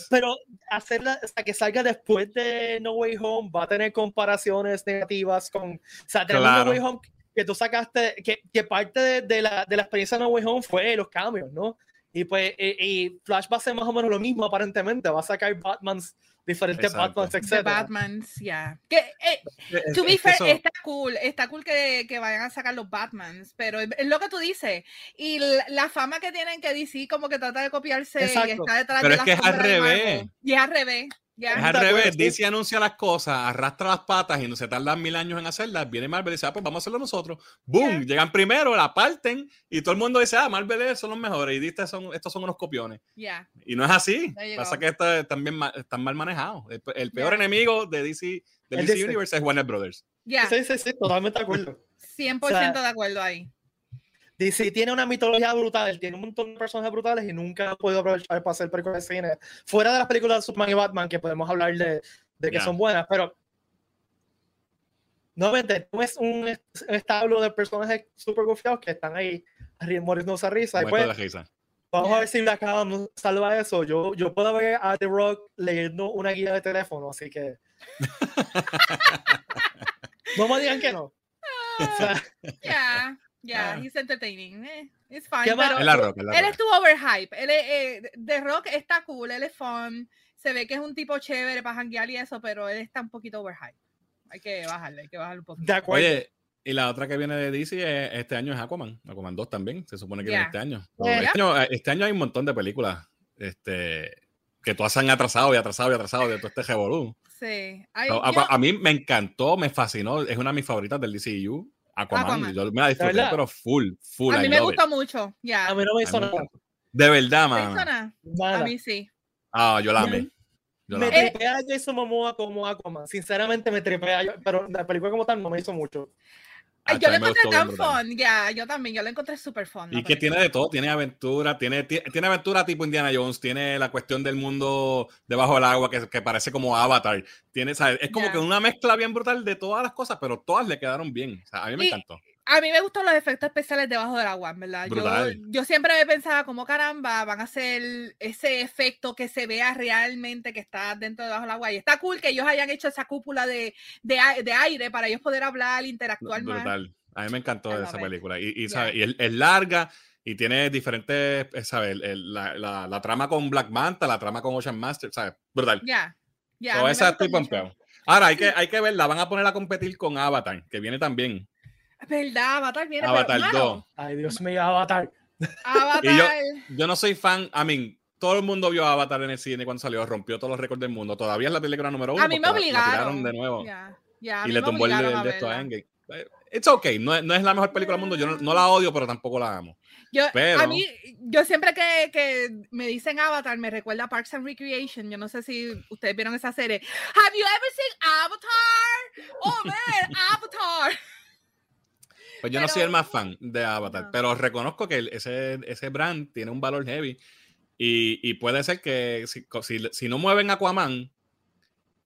Pero hacerla hasta que salga después de No Way Home va a tener comparaciones negativas con. O sea, tenemos No Way Home que tú sacaste, que, que parte de, la, de la experiencia de No Way Home fue los cambios, ¿no? Y pues, y, Flash va a ser más o menos lo mismo aparentemente. Va a sacar Batmans diferentes Batmans, etc. Batmans, ya. Que, eh, to be fair, está cool, está cool que, que, vayan a sacar los Batmans, pero es lo que tú dices. Y la, fama que tienen que DC como que trata de copiarse y está detrás pero de es que es al revés. Y es al revés. Es al revés, DC anuncia las cosas, arrastra las patas y no se tardan mil años en hacerlas. Viene Marvel y dice, ah, pues vamos a hacerlo nosotros. ¡Boom! Llegan primero, la parten y todo el mundo dice, ah, Marvel son los mejores y DC son, estos son unos copiones. Y no es así. Pasa que están, están mal manejados. El, peor enemigo de DC, de DC Universe es Warner Brothers. Sí, sí, sí, totalmente de acuerdo. 100% de acuerdo ahí. DC tiene una mitología brutal, tiene un montón de personajes brutales y nunca ha podido aprovechar para hacer películas de cine. Fuera de las películas de Superman y Batman, que podemos hablar de, de que son buenas, pero nuevamente, no es un establo de personajes super gufiados que están ahí muriendo esa risa. Y pues, vamos a ver si Black Adam salva eso. Yo, yo puedo ver a The Rock leyendo una guía de teléfono, así que. [LAUGHS] no me digan que no. Ya, ya, he's entertaining. Eh, it's fine. Pero él estuvo overhype. Él, eh, The Rock está cool, él es fun. Se ve que es un tipo chévere para janguear y eso, pero él está un poquito overhype. Hay que bajarle, hay que bajarle un poquito. Oye, y la otra que viene de DC este año es Aquaman. Aquaman 2 también, se supone que viene este año. Este año. Este año hay un montón de películas este, que todas se han atrasado y atrasado y atrasado de todo este revolú. Sí. a, mí me encantó, me fascinó. Es una de mis favoritas del DCU. Aquaman. Yo me la disfruté, pero full, full. A mí me gustó mucho. Ya. A mí no me hizo nada. De verdad, man. A mí sí. Ah, yo la amé. me tripea a Jason Momoa como Aquaman. Sinceramente me tripea, pero la película como tal no me hizo mucho. Yo lo encontré tan fun, ya, yo también, yo lo encontré súper fun. Y que tiene de todo, tiene aventura, tiene, tiene, aventura tipo Indiana Jones, tiene la cuestión del mundo debajo del agua que, que parece como Avatar, tiene, es como que una mezcla bien brutal de todas las cosas, pero todas le quedaron bien, a mí me encantó a mí me gustan los efectos especiales debajo del agua, ¿verdad? Yo, yo, siempre me pensaba, como caramba, van a hacer ese efecto que se vea realmente que está dentro debajo del agua. Y está cool que ellos hayan hecho esa cúpula de, de, de aire para ellos poder hablar, interactuar Brutal. A mí me encantó esa película. Y, y, y es, larga y tiene diferentes, eh, ¿sabes? la, la, la, trama con Black Manta, la trama con Ocean Master, ¿sabes? Brutal. Ya, ya. Yeah, esa estoy pompeado. Ahora, hay que, hay que verla, van a poner a competir con Avatar, que viene también. ¿Verdad? Avatar viene. Avatar 2. Ay, Dios mío, Avatar. Avatar. yo, yo, no soy fan, I mean, todo el mundo vio Avatar en el cine cuando salió, rompió todos los récords del mundo. Todavía es la película número uno. A mí me obligaron. de nuevo. y le tumbó el, de esto a Endgame. It's okay, no, es la mejor película del mundo. Yo no, la odio, pero tampoco la amo. Yo, a mí, yo siempre que, que, me dicen Avatar, me recuerda a Parks and Recreation. Yo no sé si ustedes vieron esa serie. Have you ever seen Avatar? Oh, man, Avatar. Pues yo no soy el más fan de Avatar, pero reconozco que ese, ese brand tiene un valor heavy. Y, y puede ser que si, si, no mueven Aquaman,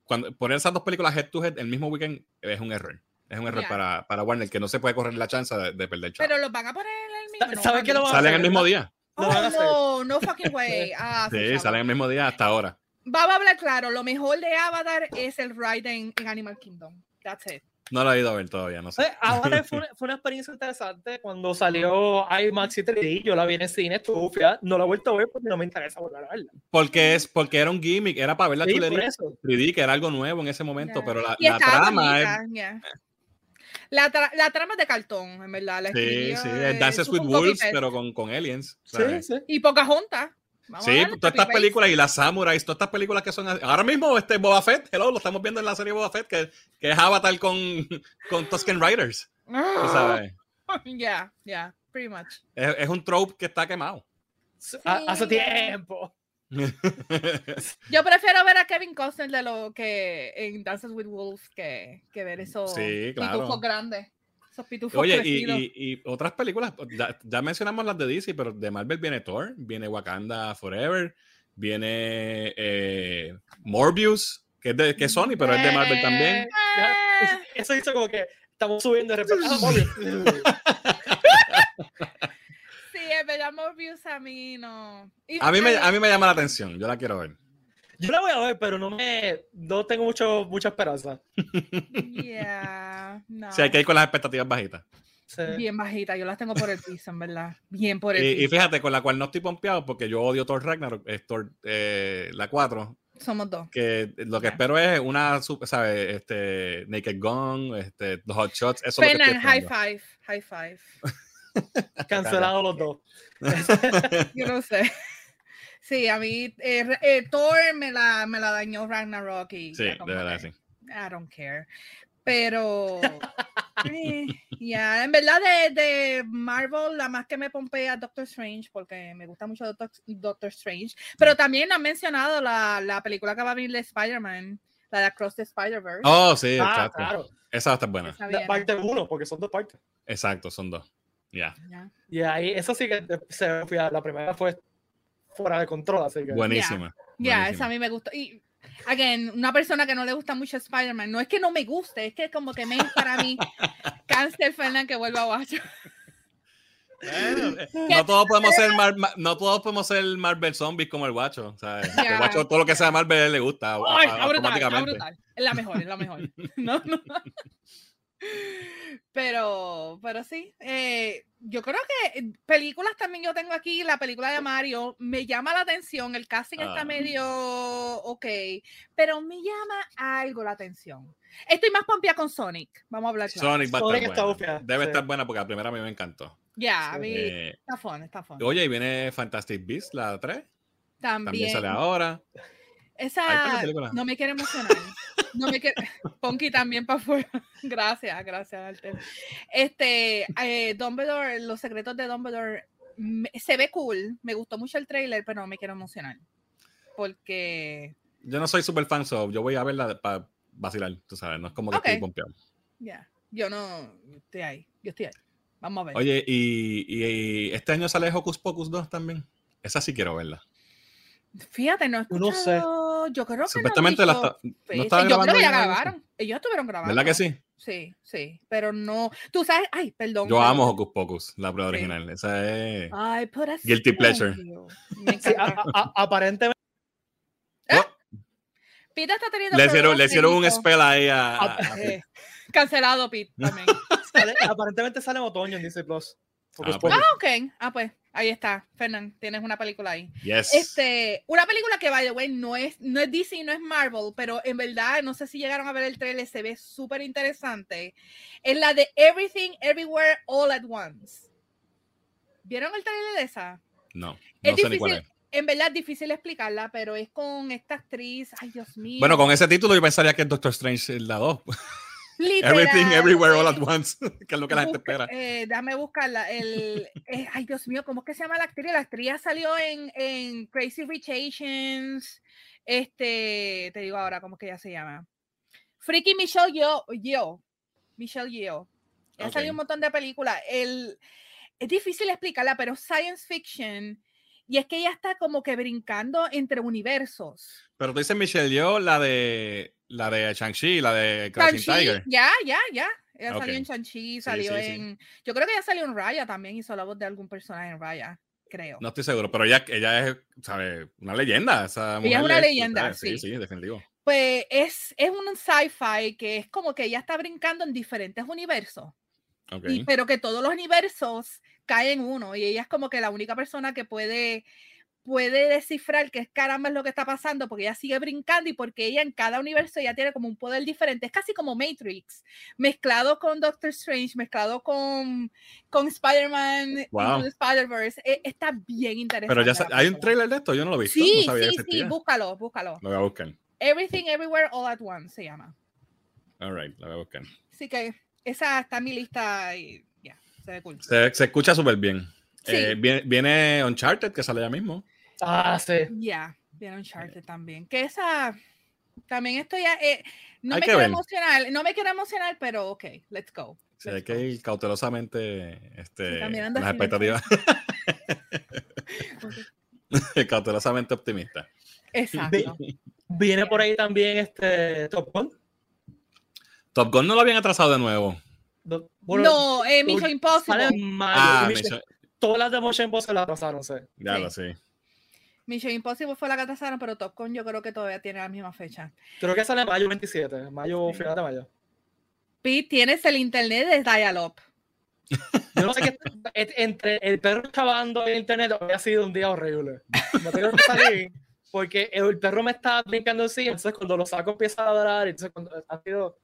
cuando poner esas dos películas head to head el mismo weekend es un error. Es un error para, para, Warner, que no se puede correr la chance de, de perder Pero los van a poner el mismo. ¿Sabes que lo Salen el mismo día. Oh, no, no fucking [LAUGHS] way. Ah, sí, salen el mismo día hasta ahora. Vamos a hablar claro, lo mejor de Avatar es el ride en Animal Kingdom. That's it. No lo he ido a ver todavía, no sé. Ahora fue, [LAUGHS] fue, una experiencia interesante cuando salió IMAX y 3D. Yo la vi en el cine, estuvo no la he vuelto a ver porque no me interesa volver a verla. Porque, es, porque era un gimmick, era para ver la sí, 3D, que era algo nuevo en ese momento, pero la, la trama es... La, tra la, trama es de cartón, en verdad. La sí, sí, es Dances with Wolves, pero con, con aliens. Sí, sí. Y Pocahontas sí, todas estas películas y las samuráis, todas estas películas que son. Ahora mismo, este Boba Fett, hello, lo estamos viendo en la serie Boba Fett, que, que es Avatar con, con Tusken Riders. Ya, ya, pretty much. Es, es, un trope que está quemado. Hace tiempo. [LAUGHS] Yo prefiero ver a Kevin Costner de lo que en Dances with Wolves que, que ver esos sí, claro. grandes. Oye, y, otras películas, ya, mencionamos las de DC, pero de Marvel viene Thor, viene Wakanda Forever, viene eh, Morbius, que es de que Sony, pero es de Marvel también. Eh. Eso hizo como que estamos subiendo de repente. Ah, sí, es verdad, Morbius a mí no. a, mí me, a mí me llama la atención, yo la quiero ver. Yo la voy a ver, pero no me no tengo mucho, mucha esperanza. Yeah, no. Sí, hay que ir con las expectativas bajitas. Bien bajitas, yo las tengo por el piso, en verdad. Bien por el y, piso. Y fíjate, con la cual no estoy pompeado porque yo odio Thor Ragnarok, es Thor, eh, la 4. Somos dos. Que lo que espero es una, ¿sabes? Este, Naked Gun, este, los Hot Shots. Eso es lo que high five, high five. [LAUGHS] Cancelado los dos. [LAUGHS] yo no sé. Sí, a mí eh, eh, Thor me la, me la dañó Ragnarok y sí, de verdad, sí. I don't care. Pero [LAUGHS] eh, ya, en verdad de, de, Marvel, la más que me pompea Doctor Strange, porque me gusta mucho Doctor, Doctor Strange. Pero también han mencionado la, la, película que va a venir de Spider-Man, la de Across the Spider-Verse. Oh, sí, ah, claro. Esa va a estar buena. La parte uno, porque son dos partes. Exacto, son dos. Ya. Y ahí, eso sí que se, la primera fue fuera de control, así que. Buenísima. Ya, esa a mí me gustó. Y again, una persona que no le gusta mucho Spider-Man, no es que no me guste, es que como que me para mí [LAUGHS] cáncer Fernan que vuelva a Watch. [LAUGHS] Eh, no todos podemos ser no todos podemos ser Marvel zombies como el guacho, o sea, el guacho todo lo que sea Marvel le gusta Ay, automáticamente. Brutal, Es la mejor, es la mejor. [LAUGHS] no, no. Pero, pero sí, eh, yo creo que eh, películas también yo tengo aquí, la película de Mario, me llama la atención, el casting está ah. medio ok, pero me llama algo la atención. Estoy más pompia con Sonic, vamos a hablar Sonic va a estar buena. Debe estar buena porque la primera a mí me encantó. Ya, a mí eh, está fun, está fun. Oye, y viene Fantastic Beasts, la 3. También. También sale ahora. Esa no me quiere emocionar. [LAUGHS] No me quiere. [LAUGHS] Ponky también para afuera. [LAUGHS] Gracias, gracias, Alter. Este, eh, Dumbledore, los secretos de Dumbledore se ve cool. Me gustó mucho el trailer, pero no me quiero emocionar. Porque. Yo no soy super fan, so yo voy a verla para vacilar, tú sabes. No es como que estoy pompeado. Ya, yo no. estoy ahí. Yo estoy ahí. Vamos a ver. Oye, y, y, este año sale Hocus Pocus 2 también. Esa sí quiero verla. Fíjate, no he escuchado, no sé. Yo creo que Supuestamente no, la no estaban Yo creo que ya grabaron. Ellos estuvieron grabando. ¿Verdad que sí? Sí, sí. Pero no. Tú sabes. Ay, perdón. Yo amo Hocus Pocus, la prueba original. Esa es. Ay, Guilty Pleasure. Sí, aparentemente. ¿Eh? Pita está teniendo. Le hicieron, le hicieron un spell ahí a. a, eh, cancelado, Pete, también. [LAUGHS] aparentemente sale en otoño en Disney Plus. Ah, pues. ah, ok. Ah, pues ahí está, Fernán, tienes una película ahí. Yes. Este, una película que, by the way, no es, no es DC, no es Marvel, pero en verdad, no sé si llegaron a ver el trailer, se ve súper interesante. Es la de Everything, Everywhere, All at Once. ¿Vieron el trailer de esa? No, no es sé difícil, En verdad es difícil explicarla, pero es con esta actriz, ay Dios mío. Bueno, con ese título yo pensaría que es Doctor Strange la 2. [LAUGHS] Everything, everywhere, all at once, [LAUGHS] que es lo que la gente espera. Eh, déjame buscarla. El, eh, ay, Dios mío, ¿cómo es que se llama la actriz? La actriz salió en, en Crazy Rich Asians. Este, te digo ahora, ¿cómo es que ella se llama? Freaky Michelle Yeoh. Yo, Michelle Yeoh. Ha salido un montón de películas. El, es difícil explicarla, pero science fiction. Y es que ella está como que brincando entre universos. Pero tú dices Michelle Yeoh, la de la de Shang-Chi, la de Crouching Tiger. Ya, ya, ya. Ella salió en Shang-Chi, salió en. Yo creo que ella salió en Raya también, hizo la voz de algún personaje en Raya, creo. No estoy seguro, pero ella, ella es, ¿sabe? Una leyenda. Esa ella es una leyenda, sí. Sí, definitivo. Pues es, es un sci-fi que es como que ella está brincando en diferentes universos. Okay. pero que todos los universos caen en uno y ella es como que la única persona que puede puede descifrar qué caramba es lo que está pasando porque ella sigue brincando y porque ella en cada universo ya tiene como un poder diferente. Es casi como Matrix, mezclado con Doctor Strange, mezclado con, con Spider-Man, Spider-Verse. E, está bien interesante. Pero ya hay un trailer de esto, yo no lo he visto. Sí, sí, sí, búscalo, búscalo. Lo voy a buscar. Everything Everywhere All at Once se llama. All right, lo voy a buscar. Así que esa está en mi lista y ya, se ve cool. Se, escucha súper bien. Eh, viene, viene Uncharted, que sale ya mismo. Ah, sí. Ya, yeah, Uncharted también. Que esa también estoy eh, no me quiero emocionar, no me quiero emocionar, pero ok, let's go. Sí, hay que ir cautelosamente este, las expectativas. [LAUGHS] cautelosamente optimista. Exacto. Viene por ahí también este Top Gun. Top Gun no lo habían atrasado de nuevo. no, eh, Mission Impossible. Ah, Todas las de Mission Impossible las atrasaron, sí. Ya lo sé. Mission Impossible fue la que atrasaron, pero Top Gun yo creo que todavía tiene la misma fecha. Creo que sale en mayo 27, mayo, final de mayo. Pete, tienes el internet de Dial-Up. Yo no sé qué. [LAUGHS] Entre el perro chavando y el internet había sido un día horrible. No tengo que salir porque el perro me está brincando sí, entonces cuando lo saco empieza a ladrar, entonces cuando ha sido.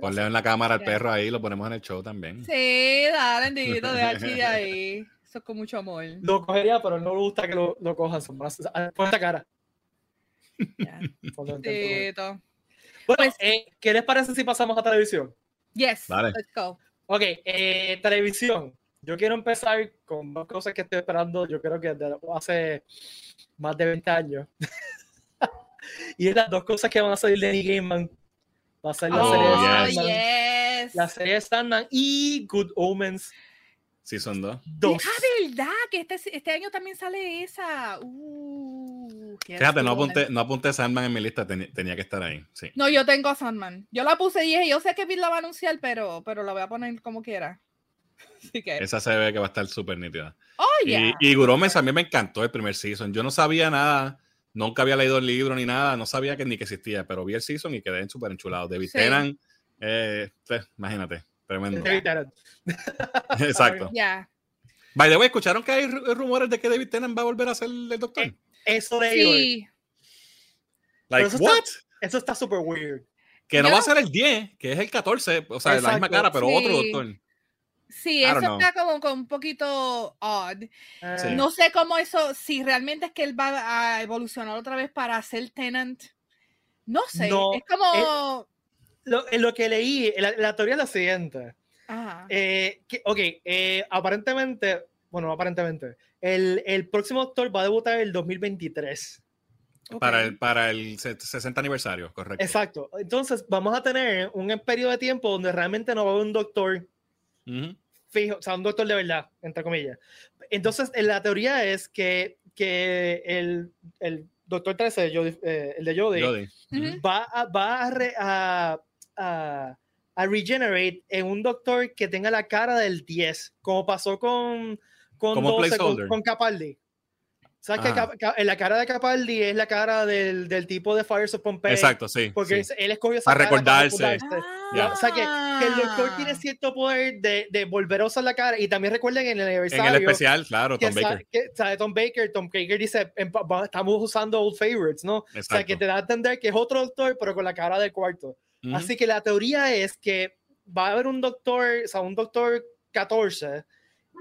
Ponle en la cámara al perro ahí, lo ponemos en el show también. Sí, dale, bendito, de aquí de ahí. [LAUGHS] Eso es con mucho amor. Lo cogería, pero no me gusta que lo, lo cojan. Son más- Pon esta cara. [LAUGHS] Tito. Bueno, Pues- eh, ¿qué les parece si pasamos a televisión? Yes, Dale. let's go. Ok, eh, televisión. Yo quiero empezar con dos cosas que estoy esperando. Yo creo que desde hace más de 20 años. [LAUGHS] y es las dos cosas que van a salir de Neil Gaiman. Va a ser la Oh, serie de yes. Sandman. yes. La serie de Sandman y Good Omens Season 2. 2. Ah, verdad, que este, este año también sale esa. Uh, Fíjate, no apunté, no apunté Sandman en mi lista, teni- tenía que estar ahí. Sí. No, yo tengo a Sandman. Yo la puse y dije, yo sé que Bill la va a anunciar, pero, pero la voy a poner como quiera. [LAUGHS] Así que, Esa se ve que va a estar súper nítida. oh, yeah. Y, y Guromes a mí me encantó el primer season. Yo no sabía nada, nunca había leído el libro ni nada, no sabía que ni que existía, pero vi el season y quedé súper enchulado. David Sí. Tennant, eh, pues, imagínate, tremendo. David Tennant. [LAUGHS] Exacto. Ya. By the way, ¿escucharon que hay ru- rumores de que David Tennant va a volver a ser el doctor? Eh, Eso de. Sí. like, eso está- what? Eso está súper weird. Que no Yo va a ser el 10, que es el 14, o sea, la misma Exacto. cara, pero Sí. otro doctor. Sí, I eso know. está como, como un poquito odd. Eh, Sí. No sé cómo eso, si realmente es que él va a evolucionar otra vez para ser Tenant. No sé. No, es como. Lo, en lo que leí, la, la teoría es la siguiente. Ajá. Eh, que- ok, eh, aparentemente, bueno, no aparentemente, el, el próximo doctor va a debutar el 2023. Para Ok. el, para el se- 60 aniversario, correcto. Exacto. Entonces, vamos a tener un periodo de tiempo donde realmente no va a haber un doctor Ujú. fijo, o sea, un doctor de verdad, entre comillas. Entonces, eh, la teoría es que, que el, el doctor 13, Jodie- eh, el de Jodie. Ujú. Ujú. va, a, va a, re- a, a- a regenerate en un doctor que tenga la cara del 10, como pasó con, con, Como 12, con, con Capaldi. ¿Sabes que Ajá. Cap- Ca- la cara de Capaldi es la cara del, del tipo de Fires of Pompeii? Exacto, sí. Porque sí. él escogió esa Para cara recordarse. recordarse. Ya. O sea, que, que el doctor Ah. tiene cierto poder de, de volver a usar la cara. Y también recuerden en el En aniversario. el especial, claro, que Tom Baker. que sabe Tom Baker, Tom Baker dice, "En estamos usando old favorites, ¿no? O sea, Exacto. que te da a entender que es otro doctor, pero con la cara del cuarto. Así que la teoría es que va a haber un doctor, o sea, un doctor 14,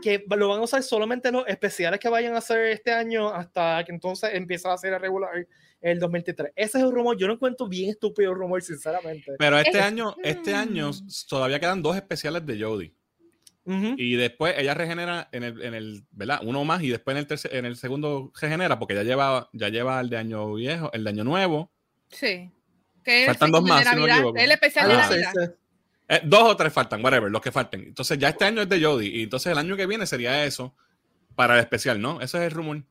que lo van a usar solamente los especiales que vayan a hacer este año hasta que entonces empiece a ser regular el 2023. Ese es un rumor, yo lo encuentro bien estúpido el rumor, sinceramente. Pero este Es- año, este año Mm. todavía quedan dos especiales de Jodie. Ujú. Y después ella regenera en el, en el, ¿verdad? Uno más y después en el, tercer- en el segundo regenera porque ya lleva, ya lleva el de año viejo, el de año nuevo. Sí. Que es Faltan el dos de más, si no me Navidad, equivoco. El especial Ah, de sí, Navidad. sí. Eh, dos o tres faltan, whatever, los que falten. Entonces ya este año es de Jodie y entonces el año que viene sería eso para el especial, ¿no? Ese es el rumor.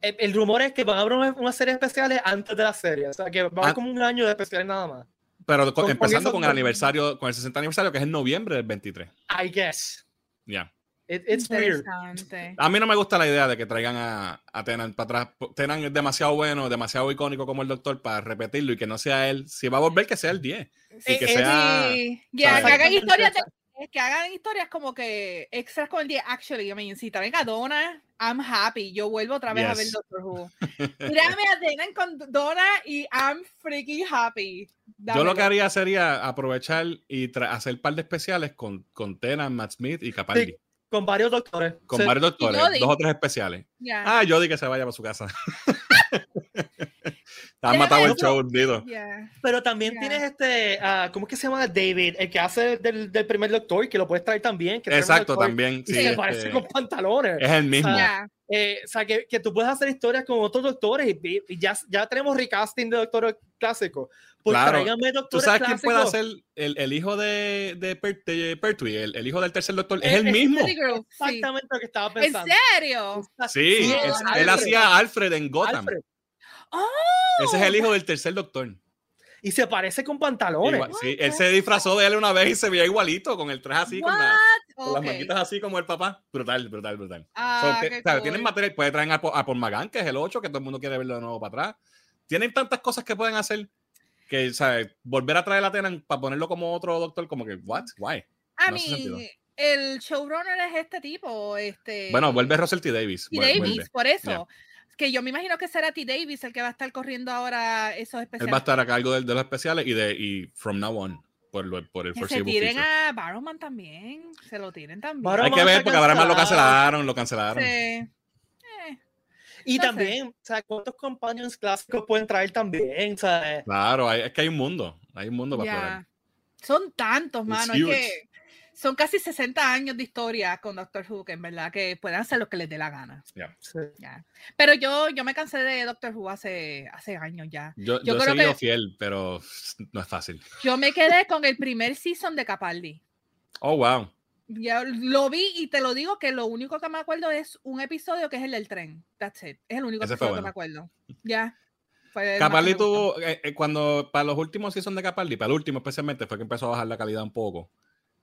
El, el rumor es que van a haber una, una serie especiales antes de la serie, o sea, que va a haber Ah. como un año de especiales nada más. Pero con- Con- con empezando con el aniversario, con el 60 aniversario, que es en noviembre del 23. I guess. Ya. It- it's weird. A mí no me gusta la idea de que traigan a, a Tennant para atrás. Tennant es demasiado bueno, demasiado icónico como el doctor para repetirlo y que no sea él. Si va a volver, que sea el 10. Y que eh, sea. ¿sabes? que hagan historias de- que hagan historias como que extras con el día. Actually, I mean, si traen a Donna, I'm happy. Yo vuelvo otra vez a ver Yes. Doctor Who. [LAUGHS] Tírame a Donna con Donna y I'm freaking happy. Yo lo que haría sería aprovechar y hacer un par de especiales con, con Tennant, Matt Smith y Capaldi. Sí, Con varios doctores. Con varios doctores, dos o tres especiales. Ah, Jodie que se vaya para su casa. [LAUGHS] Te han matado el show, hundido. Pero también tienes este, ah, ¿cómo es que se llama? David, el que hace del, del primer doctor, que lo puedes traer también. Que Exacto, también. Y sí, se este, parece con pantalones. es el mismo. Eh, o sea, que, que tú puedes hacer historias con otros doctores y, y ya, ya tenemos recasting de doctores clásicos. Pues Claro. tráiganme ¿Tú doctores sabes quién puede hacer el, el hijo de, de, Per- de Pertwee, el, el hijo del tercer doctor? Es el mismo. Girl, sí. Exactamente lo que estaba ¿En pensando. serio? Sí, Sí, él, es él Alfred. hacía Alfred en Gotham. Alfred. ¡Oh! Ese es el hijo del tercer doctor. Y se parece con pantalones. Igual- sí, él se disfrazó de él una vez y se veía igualito, con el traje así, con, la- con las manguitas así como el papá. Brutal, brutal, brutal. Ah, So, que- qué o sea, cool. Tienen material, puede traer a, a Paul McGann, que es el 8, que todo el mundo quiere verlo de nuevo para atrás. Tienen tantas cosas que pueden hacer que, ¿sabes? Volver a traer a Tennant para ponerlo como otro doctor, como que, what? Why? A no mí, el showrunner es este tipo, este... Bueno, vuelve Russell T. Davis. T. Davis, vuelve. por eso. Que yo me imagino que será T. Davis el que va a estar corriendo ahora esos Él especiales. va a estar a cargo de, de los especiales y de y From Now On. por, lo, por el Que se tiren future. a Barrowman también. Se lo tiren también. Barrowman Hay que ver, porque ahora más lo cancelaron, lo cancelaron. Sí. Eh, Y No sé. también, o sea, ¿cuántos companions clásicos pueden traer también? O sea, Claro, hay- es que hay un mundo, hay un mundo para explorar. Son tantos, It's mano. Es huge. que son casi 60 años de historia con Doctor Who, que en verdad que pueden hacer lo que les dé la gana. sí. Ya. Pero yo, yo me cansé de Doctor Who hace, hace años ya. Yo, Yo yo, he creo seguido que- fiel, pero no es fácil. Yo me quedé con el primer season de Capaldi. Oh, wow. Ya lo vi y te lo digo que lo único que me acuerdo es un episodio que es el del tren. That's it. Es el único Ese episodio que me acuerdo. Ya. Que Capaldi tuvo, eh, eh, cuando, para los últimos seasons de Capaldi, para el último especialmente, fue que empezó a bajar la calidad un poco.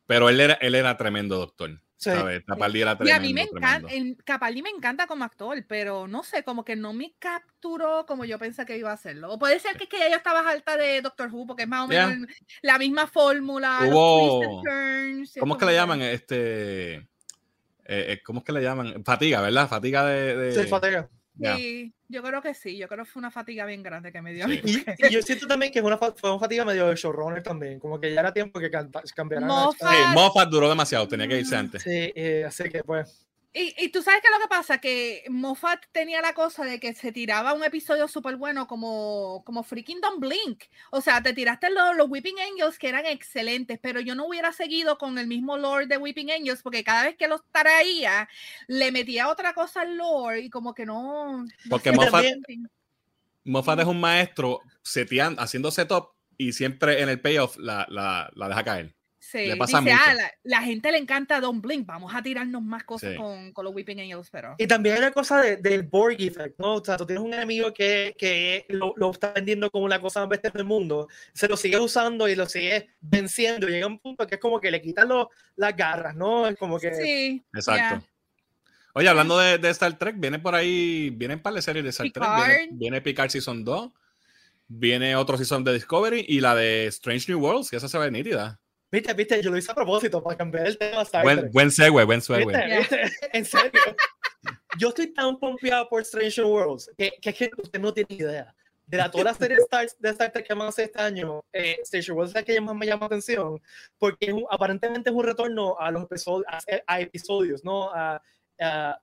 Pero él era, él era tremendo doctor. Sí. ¿sabes? Capaldi era Y tremendo. a mí me encanta, tremendo. el Capaldi me encanta como actor, pero no sé, como que no me capturó como yo pensé que iba a hacerlo. O puede ser que es que ya yo estaba alta de Doctor Who, porque es más o Yeah. menos la misma fórmula. Hubo- turns, ¿Cómo es que le llaman? Este, eh, eh, ¿Cómo es que le llaman? Fatiga, ¿verdad? Fatiga de... de- Sí, fatiga. Sí, yo creo que sí, yo creo que fue una fatiga bien grande que me dio. a Sí. mí. Y, y yo siento también que es una, fue una fatiga medio de showrunner también, como que ya era tiempo que cambiaran. a- Moffat. Sí, Moffat duró demasiado, tenía que irse antes. Sí, eh, así que pues. Y, y tú sabes qué es lo que pasa, que Moffat tenía la cosa de que se tiraba un episodio súper bueno como, como Freaking Don't Blink. O sea, te tiraste los, los Weeping Angels que eran excelentes, pero yo no hubiera seguido con el mismo lore de Weeping Angels porque cada vez que los traía, le metía otra cosa al lore y como que no... Porque Moffat- es un maestro seteando, haciendo setup y siempre en el payoff la, la, la deja caer. Sí, le pasa dice, mucho. ah, la, la gente le encanta Don't Blink, vamos a tirarnos más cosas Sí. con, con los Weeping Angels, pero... Y también hay una cosa de- del Borg effect, ¿no? O sea, tú tienes un enemigo que, que lo, lo está vendiendo como la cosa más bestia del mundo, se lo sigue usando y lo sigue venciendo, y llega un punto que es como que le quitan los- las garras, ¿no? Es como que. Sí, Exacto. Oye, hablando de, de Star Trek, viene por ahí, vienen un par de series de Star Trek. Viene, Picard. viene Picard Season 2, viene otro Season de Discovery y la de Strange New Worlds, que esa se ve nítida. Viste, viste, yo lo hice a propósito para cambiar el tema. Star Buen, Trek. buen segue, buen segue. ¿Viste? Ya. ¿Viste? En serio. Yo estoy tan pompeado por Strange Worlds que, que es que usted no tiene idea. De la, toda la serie de Star, de Star Trek que a hacer este año, eh, Strange Worlds es la que más me llama la atención porque es un- aparentemente es un retorno a los episodios, a, a episodios, ¿no? A,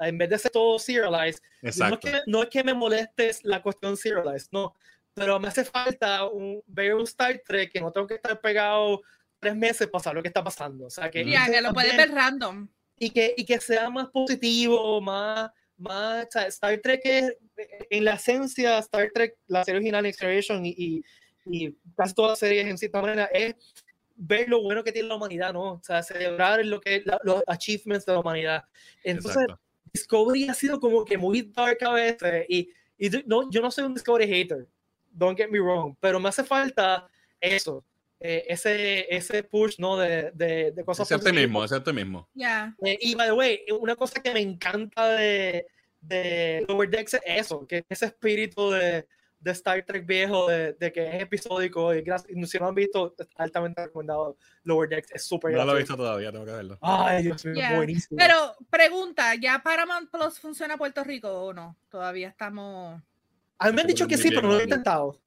en vez de ser todo serialized, no es, Exacto. que, no es que me molestes la cuestión serialized, no, pero me hace falta un, ver un Star Trek que no tengo que estar pegado tres meses para saber lo que está pasando. O sea, que, Ya, que lo puedes ver random. y que, y que sea más positivo, más, más o sea, Star Trek es, en la esencia, Star Trek, la serie original Next Generation y, y, y casi todas las series en cierta manera es ver lo bueno que tiene la humanidad, ¿no? O sea, celebrar lo que, la- los achievements de la humanidad. Entonces, Exacto. Discovery ha sido como que muy dark a veces y, y no, yo no soy un Discovery hater, don't get me wrong, pero me hace falta eso, eh, ese, ese push, ¿no? De, de, de cosas Ese optimismo, ese optimismo. Ya. Eh, y by the way, una cosa que me encanta de, de Lower Decks es eso, que ese espíritu de, de Star Trek viejo, de, de que es episódico, y gracias- si no han visto, altamente recomendado Lower Decks, es súper No lo he visto todavía, tengo que verlo. Ay, Dios mío, Ya. buenísimo. Pero pregunta, ¿ya Paramount Plus funciona en Puerto Rico o no? Todavía estamos. A mí me han dicho que sí, pero no lo he intentado.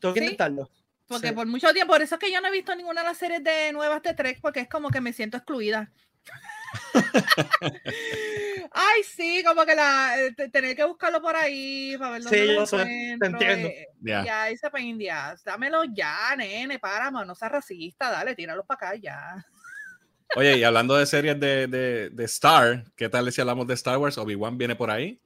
Tengo que ¿Sí? intentarlo. Porque Sí. por mucho tiempo, por eso es que yo no he visto ninguna de las series de nuevas de Trek, porque es como que me siento excluida. [LAUGHS] Ay, sí, como que la eh, te- tener que buscarlo por ahí para ver Sí, yo sé, te entiendo. eh, Ya. The ass. Dámelo ya, nene, Paramount, no seas racista, dale, tíralos para acá ya. Oye, y hablando de series de, de, de Star, ¿qué tal si hablamos de Star Wars? Obi-Wan viene por ahí.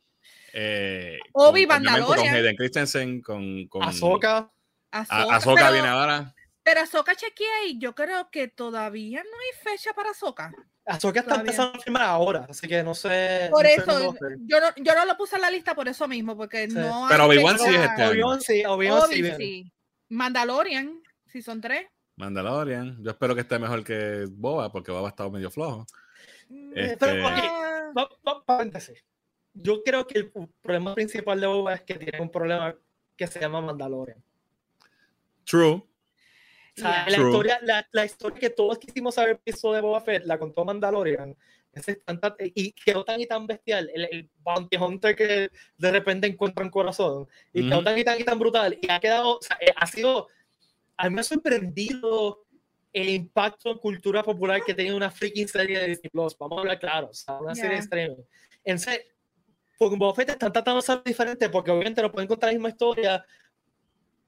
Eh, con- Obi, obviamente Con Mandalorian. Hayden Christensen, con, con Ahsoka, A- Ahsoka, Ahsoka pero- viene ahora. Pero Ahsoka chequeé y yo creo que todavía no hay fecha para Ahsoka. Ahsoka está Todavía. empezando a filmar ahora, así que no sé. Por no eso, yo no, yo no lo puse en la lista por eso mismo, porque Sí. no Pero Obi-Wan sí es este año. Obi-Wan sí, Obi-Wan sí Obi viene. sí. Mandalorian, si son tres. Mandalorian. Yo espero que esté mejor que Boba, porque Boba ha estado medio flojo. Eh, pero, Este- ok, Ah, va- va- paréntesis. Yo creo que el problema principal de Boba es que tiene un problema que se llama Mandalorian. True. O sea, Yeah. la, True. historia, la, la historia que todos quisimos saber visto de Boba Fett la contó Mandalorian. Ese y quedó tan y tan bestial. El, el Bounty Hunter que de repente encuentra un corazón. Y quedó Ujú. tan y tan y tan brutal. Y ha quedado, o sea, eh, ha sido, a mí me ha sorprendido el impacto en cultura popular que tiene una freaking serie de Disney Plus. Vamos a hablar claro, o sea, una serie Yeah. de streaming. Entonces, Pokémon Boba Fett están tratando de ser diferente porque obviamente no pueden contar la misma historia,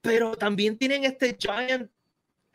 pero también tienen este giant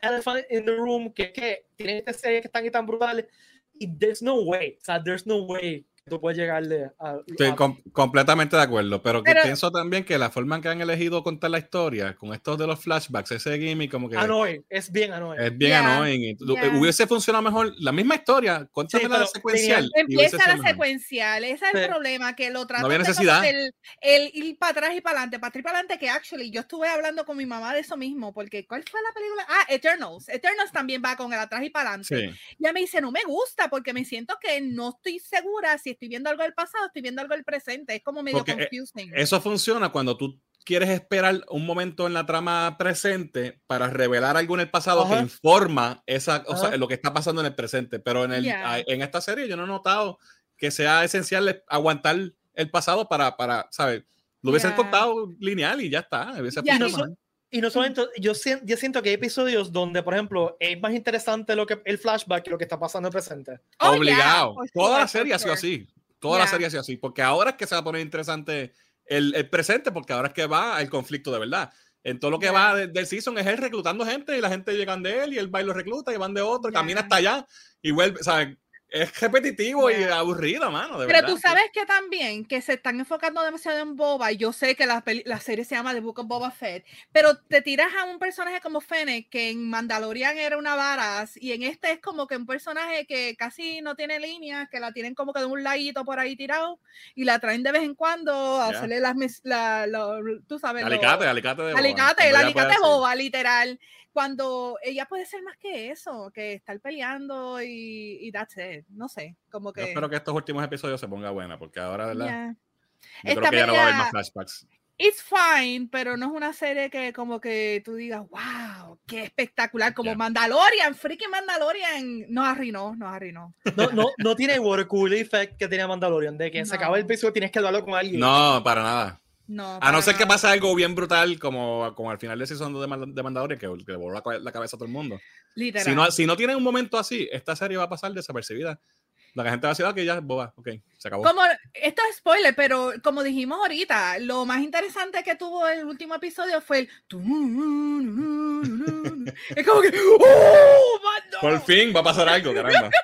elephant in the room que, que tienen esta serie que están tan brutales y there's no way, o sea, there's no way tú puedes llegarle a... Estoy a- com- completamente de acuerdo, pero, que Pero- pienso también que la forma en que han elegido contar la historia, con estos de los flashbacks, ese gimmick como que annoying, es bien annoying. es bien Yeah, annoying. yeah. Hubiese funcionado mejor la misma historia, cuéntame la pero secuencial. Empieza la mejor. secuencial, ese es el Sí. problema, que lo tratan había de como necesidad. El, el ir para atrás y para adelante, para atrás y para adelante, que actually yo estuve hablando con mi mamá de eso mismo, porque ¿cuál fue la película? Ah, Eternals. Eternals también va con el atrás y para adelante. Sí. Y ella me dice, no me gusta, porque me siento que no estoy segura si estoy viendo algo del pasado, estoy viendo algo del presente, es como medio Porque, eh, confusing. Eso funciona cuando tú quieres esperar un momento en la trama presente para revelar algo en el pasado que Ajá. informa esa, o sea, lo que está pasando en el presente. Pero en, el, Yeah. en esta serie yo no he notado que sea esencial aguantar el pasado para, para ¿sabes? Lo hubiesen Yeah. contado lineal y ya está. hubiese Yeah, y-. Y no solamente, yo, yo siento que hay episodios donde, por ejemplo, es más interesante lo que el flashback que lo que está pasando en el presente. Oh, yeah, Obligado. for Toda la serie ha sido así. Toda la Yeah. serie ha sido así. Porque ahora es que se va a poner interesante el, el presente, porque ahora es que va el conflicto de verdad. En todo lo que Yeah. va de- del season es él reclutando gente y la gente llegan de él y él va y lo recluta y van de otro, camina Yeah. hasta allá y vuelve, ¿sabes? Es repetitivo y aburrido, mano. De Pero verdad. tú sabes que también que se están enfocando demasiado en Boba. y Yo sé que la, peli- la serie se llama The Book of Boba Fett, pero te tiras a un personaje como Fennec, que en Mandalorian era una varas, y en este es como que un personaje que casi no tiene líneas, que la tienen como que de un ladito por ahí tirado, y la traen de vez en cuando a hacerle las, la, lo- tú sabes, lo- Alicate, alicate de boba, alicate, el alicate boba, literal. Cuando ella puede ser más que eso, que estar peleando y, y that's it. No sé, como Yo que. espero que estos últimos episodios se ponga buena, porque ahora, ¿verdad? Yeah. Yo Esta creo que ya no va a haber más flashbacks. It's fine, pero no es una serie que como que tú digas, wow, qué espectacular, como Ya. Mandalorian, freaking Mandalorian, nos arruinó, nos arruinó. No, no, no tiene water cooler effect que tenía Mandalorian, de que se acaba el No. episodio tienes que hablarlo con alguien. No, para nada. No, A no ser que pase algo bien brutal, como, como al final de season de, Mand- de Mandalorian, que, que le voló la, la cabeza a todo el mundo. Literal. Si no, si no tienen un momento así, esta serie va a pasar desapercibida. La gente va a decir, ah, que ya, boba, ok, se acabó. Como, esto es spoiler, pero como dijimos ahorita, lo más interesante que tuvo el último episodio fue el. Es como que. ¡Oh! Por fin va a pasar algo, caramba. [LAUGHS]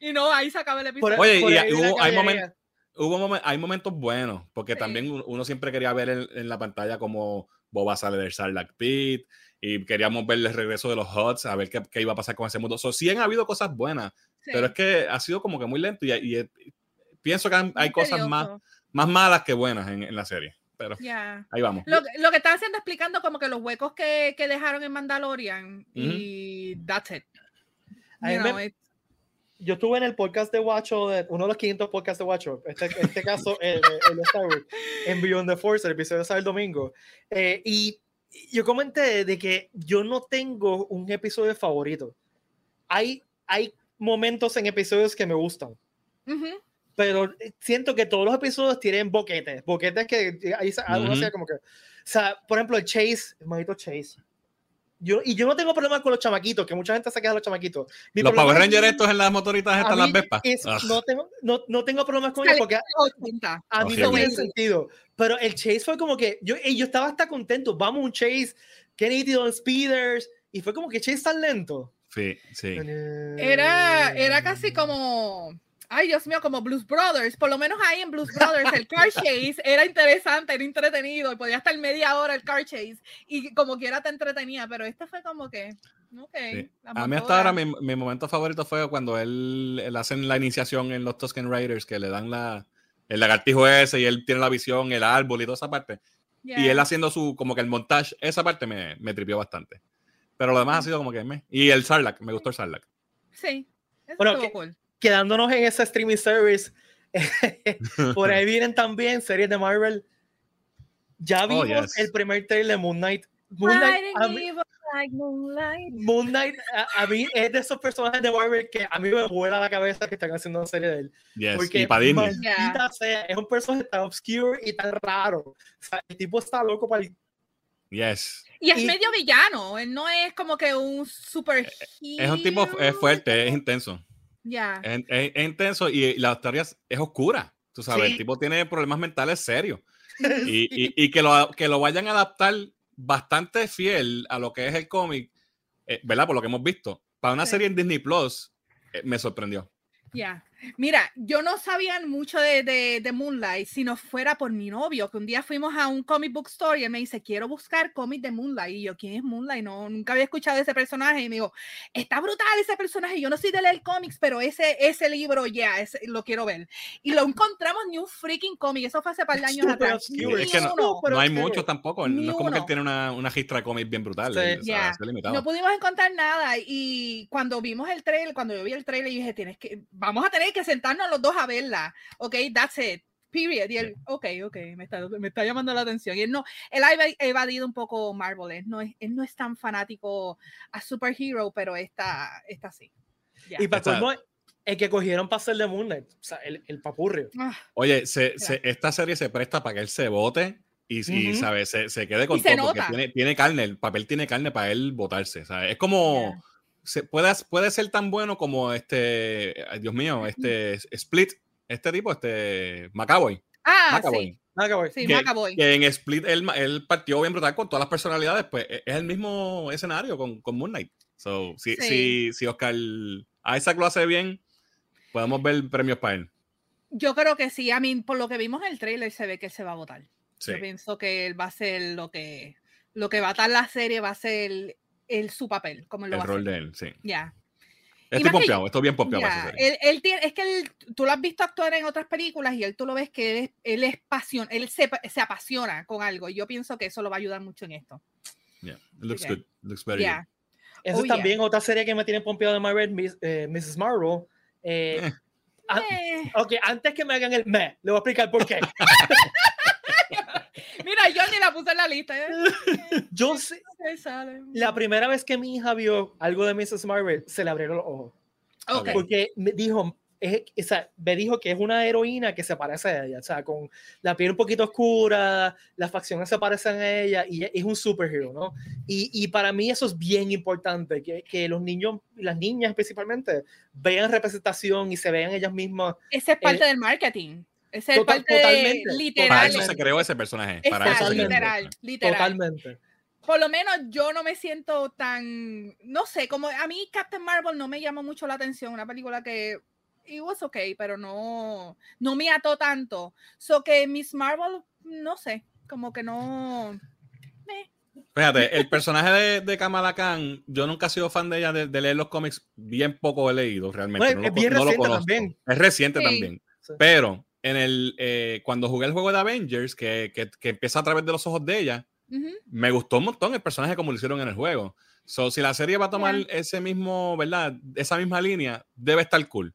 Y no, ahí se acaba el episodio. Oye, y ahí hubo- hay momentos- Hubo momen- hay momentos buenos, porque Sí. también uno- siempre quería ver en, en la pantalla cómo Boba sale del Sarlacc Pit y queríamos ver el regreso de los Huts, a ver qué, qué iba a pasar con ese mundo. So, sí han habido cosas buenas, Sí. pero es que ha sido como que muy lento y, y- y pienso que han- hay cosas más, más malas que buenas en, en la serie. Pero Ya. ahí vamos. Lo, lo que están haciendo explicando como que los huecos que, que dejaron en Mandalorian y that's it. A mí You me- know, it- Yo estuve en el podcast de Watcho, uno de los 500 podcasts de Watcho, este, este caso, el, el de Star Wars, en Beyond the Force, el episodio de el domingo. Eh, y yo comenté de que yo no tengo un episodio favorito. Hay, hay momentos en episodios que me gustan, Ujú. pero siento que todos los episodios tienen boquetes, boquetes que ahí se- uno Ujú. hacía como que, o sea, por ejemplo, el Chase, el manito Chase. Yo, y yo no tengo problema con los chamaquitos, que mucha gente se queja de los chamaquitos. Mi Los Power es- Rangers estos en las motoritas estas, las Vespas. es- Ugh. no, tengo, no, no tengo problemas con ellos porque a, 80. a mí no tiene sentido. Pero el chase fue como que yo, y yo estaba hasta contento. Vamos, un chase, qué nítido en speeders. Y fue como que chase tan lento. Sí, sí. Era, era casi como. Ay, Dios mío, como Blues Brothers. Por lo menos ahí en Blues Brothers el car [LAUGHS] chase era interesante, era entretenido. Y podía estar media hora el car chase. Y como quiera te entretenía. Pero este fue como que. Ok. Sí. A mí hasta ahora mi, mi momento favorito fue cuando él, él hacen la iniciación en los Tusken Raiders, que le dan la, el lagartijo ese y él tiene la visión, el árbol y toda esa parte. Y Yeah. él haciendo su, como que el montaje, esa parte me, me tripió bastante. Pero lo demás ha sido como que me. Y el Sarlacc, me gustó el Sarlacc. Sí. Eso Bueno, estuvo que- cool. Quedándonos en ese streaming service, [LAUGHS] por ahí vienen también series de Marvel. Ya Oh, vimos yes. el primer trailer de Moon Knight. Moon Knight, a mí, like moonlight. Moon Knight, a, a mí es de esos personajes de Marvel que a mí me vuela la cabeza que están haciendo una serie de él. Yes. Porque Y para maldita sea, es un personaje tan obscure y tan raro. O sea, el tipo está loco para el Yes. Y es Y- medio villano, él no es como que un super Es un tipo es fuerte, es intenso. Ya. Es, es- es intenso y la historia es, oscura. Tú sabes, Sí. el tipo tiene problemas mentales serios. [LAUGHS] Y, y- y que, lo, que lo vayan a adaptar bastante fiel a lo que es el cómic, eh, ¿verdad? Por lo que hemos visto. Para una Sí. serie en Disney Plus, eh, me sorprendió. Ya. Mira, yo no sabía mucho de, de, de Moonlight si no fuera por mi novio, que un día fuimos a un comic book store y él me dice, quiero buscar cómics de Moonlight. Y yo, ¿quién es Moonlight? No, nunca había escuchado de ese personaje. Y me dijo, está brutal ese personaje. Yo no soy de leer cómics, pero ese, ese libro ya, ese lo quiero ver. Y lo encontramos ni un freaking cómic. Eso fue hace par de años atrás. Ni Es que no- uno. No hay muchos tampoco. Ni no es como que él uno. tiene una, una gistra de cómics bien brutal. Sí. o sea, limitado. No pudimos encontrar nada y cuando vimos el trailer, cuando yo vi el trailer, yo dije, tienes que, vamos a tener que sentarnos los dos a verla. Ok, that's it. Period. Y él, ok, ok, me está, me está llamando la atención. Y él no, él ha eva- evadido un poco Marvel. Él no es, él no es tan fanático a superhero, pero esta, esta sí. Ya. Y para colmo, el que cogieron para hacer de Moonlight, o sea, el, el papurrio. Ah, Oye, se- se- esta serie se presta para que él se vote y, y, Ujú. ¿sabes? Se, se quede con se todo. porque. Tiene, tiene carne, el papel tiene carne para él votarse. ¿sabes? Es como. Ya. Se, puede, puede ser tan bueno como este. Dios mío, este Split. Este tipo, este. Macaboy. ah, Macaboy. sí, ver. sí, que- Macaboy. Que en Split él, él partió bien brutal con todas las personalidades. Pues e- es el mismo escenario con, con Moon Knight. So, si, Sí. si, si Oscar Isaac lo hace bien, podemos ver premios para él. Yo creo que sí. A mí, por lo que vimos en el trailer, se ve que él se va a votar. Sí. Yo pienso que él va a ser lo que, lo que va a estar la serie, va a ser el, su papel, como lo El va a rol hacer. de él, sí. Ya. Estoy más que pompeado, estoy bien pompeado serie. él, él tiene, es que él- tú lo has visto actuar en otras películas y él tú lo ves que él es, él es pasión, él se, se apasiona con algo y yo pienso que eso lo va a ayudar mucho en esto. Yeah, it looks Ok. good. Looks very Ya. Esa Oh, es también otra serie que me tiene pompeado de Marvel, Miss- eh, Mrs. Marvel. Eh, Eh. [LAUGHS] ah, Eh, ok, antes que me hagan el me, le voy a explicar por qué. [LAUGHS] mira, yo ni la puse en la lista. eh. [LAUGHS] Yo sé, la primera vez que mi hija vio algo de Mrs. Marvel, se le abrieron los ojos. Ok. Porque me dijo, es, o sea, me dijo que es una heroína que se parece a ella, o sea, con la piel un poquito oscura, las facciones se parecen a ella y es un superhéroe, ¿no? Y, y para mí eso es bien importante, que, que los niños, las niñas principalmente, vean representación y se vean ellas mismas. Ese es parte del marketing. Ese es Total- parte de- totalmente, Para literal. eso se creó ese personaje. Para Exacto, eso se creó. literal, literal. Totalmente. por lo menos yo no me siento tan, no sé, como a mí Captain Marvel no me llamó mucho la atención, una película que it was okay, pero no, no me ató tanto. So que Miss Marvel, no sé, como que no. eh, Fíjate, el personaje de, de Kamala Khan, yo nunca he sido fan de ella de, de leer los cómics, bien poco he leído realmente. Bueno, no es lo, bien no reciente también. Es reciente Sí. también. Sí. Pero en el, eh, cuando jugué el juego de Avengers, que, que, que empieza a través de los ojos de ella, me gustó un montón el personaje como lo hicieron en el juego. So, si la serie va a tomar ese mismo, ¿verdad? Esa misma línea, debe estar cool.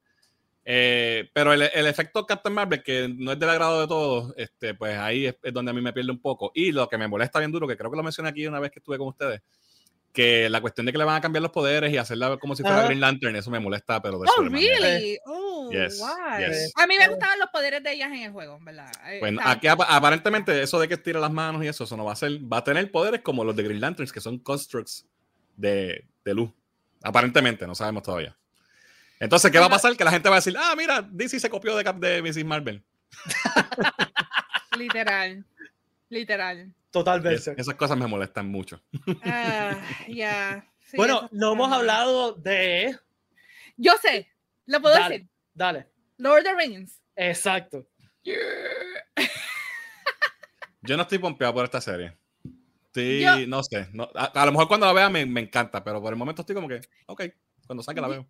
Eh, pero el, el efecto Captain Marvel, que no es del agrado de todos, este, pues ahí es, es donde a mí me pierde un poco. Y lo que me molesta bien duro, que creo que lo mencioné aquí una vez que estuve con ustedes, que la cuestión de que le van a cambiar los poderes y hacerla como si fuera. Green Lantern, eso me molesta, pero de Oh, really? Oh, Yes, why? yes. A mí me gustaban los poderes de ellas en el juego, ¿verdad? Eh, Bueno, aquí ap- aparentemente eso de que tira las manos y eso, eso no va a ser, va a tener poderes como los de Green Lanterns, que son constructs de, de luz. Aparentemente, no sabemos todavía. Entonces, ¿qué va a pasar? Que la gente va a decir, ah, mira, DC se copió de, Cap- de Mrs. Marvel. [LAUGHS] Literal. Literal. Es- Totalmente. esas cosas me molestan mucho. Ah, ya. Sí, bueno, no hemos hablado de. Yo sé, lo puedo Dale. decir. Dale. Lord of the Rings. Exacto. Yo no estoy pompeado por esta serie. Sí, Yo- no sé. no- a, a lo mejor cuando la vea me, me encanta, pero por el momento estoy como que, ok, cuando salga la veo.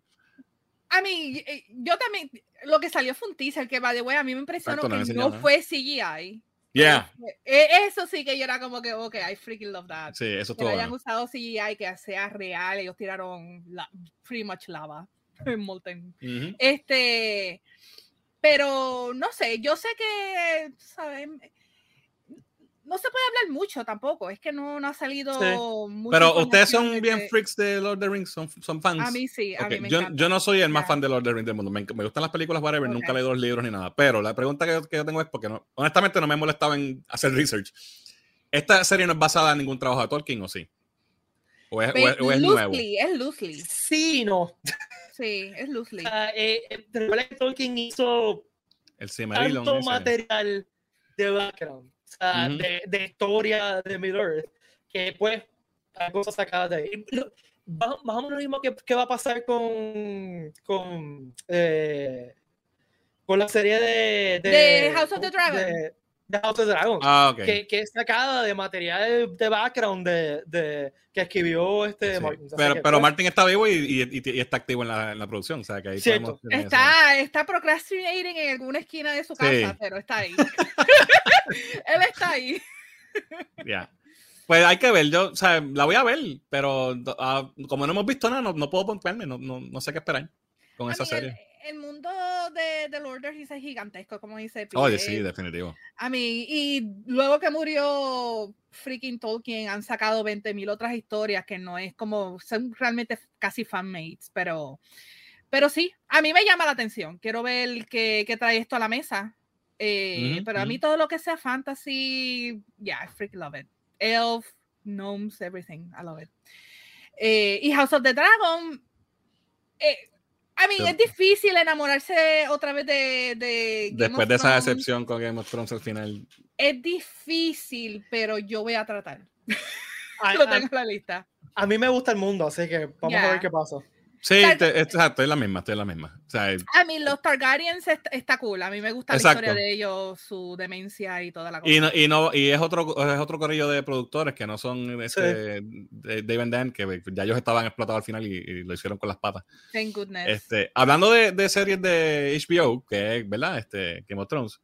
A mí, yo también, lo que salió fue un teaser que, by the way, a mí me impresionó Exacto, no me que enseñó no nada. fue CGI. Yeah, Eh, Eso sí que yo era como que, ok, I freaking love that. sí, eso que estuvo lo hayan usado CGI, que sea real, ellos tiraron la, pretty much lava [LAUGHS] en Molten. Este, pero no sé, yo sé que, ¿saben? No se puede hablar mucho tampoco, es que no, no ha salido mucha Pero ustedes son de bien que- freaks de Lord of the Rings, son, son fans. A mí sí, a mí me yo, encanta. yo no soy el más fan de Lord of the Rings del mundo. Me, me gustan las películas, whatever. Nunca he Ok. leído los libros ni nada. Pero la pregunta que, yo- que yo tengo es porque no, honestamente no me he molestado en hacer research. ¿Esta serie no es basada en ningún trabajo de Tolkien o sí? ¿O es, o es, o es nuevo? loosely, es loosely. Sí, no. Sí, es loosely. O sea, eh, Tolkien hizo El tanto material de background, sea, Ujú. de, de historia de Middle Earth, que pues hay cosas sacadas de ahí. Más más o menos lo mismo que, que va a pasar con, con, eh, con la serie de, De House of the Dragon. De, de House of the Dragon. Ah, ok. Que, que es sacada de material de background de, de- que escribió este Sí. Martin. Pero, que, pero pues, Martin está vivo y, y- y- y está activo en la, en la producción. O sea, que ahí eso. Está, está procrastinating en alguna esquina de su casa, Sí. pero está ahí. [LAUGHS] Él está ahí. Ya. Pues hay que ver, yo, o sea, la voy a ver, pero ah, como no hemos visto nada, no, no puedo pompearme, no, no, no sé qué esperar con A esa serie. El, el mundo de, de Lord of the Rings es gigantesco, como dice Pi. Oye, sí, definitivo. A mí, y luego que murió freaking Tolkien, han sacado 20.000 otras historias que no es como, son realmente casi fanmates, pero, pero sí, a mí me llama la atención. Quiero ver qué, qué trae esto a la mesa. Eh, Ujú, pero a mí todo lo que sea fantasy, yeah, I freaking love it. Elf, gnomes, everything, I love it. Eh, y House of the Dragon, eh, I mean, Sí. es difícil enamorarse otra vez de, de Después de esa decepción con Game of Thrones al final. es difícil, pero yo voy a tratar. [LAUGHS] a, Lo tengo en la lista. a mí me gusta el mundo, así que vamos a ver qué pasa. Sí, sea, te- exacto, estoy en la misma, estoy en la misma. O sea, A mí los Targaryens est- está cool. A mí me gusta la Exacto. historia de ellos, su demencia y toda la cosa. y, no, y, no, y es otro es otro corrillo de productores que no son este, de Dave and Dan, que ya ellos estaban explotados al final y, y lo hicieron con las patas. Thank goodness. Este, hablando de, de series de HBO, que es, ¿verdad? Este, Game of Thrones.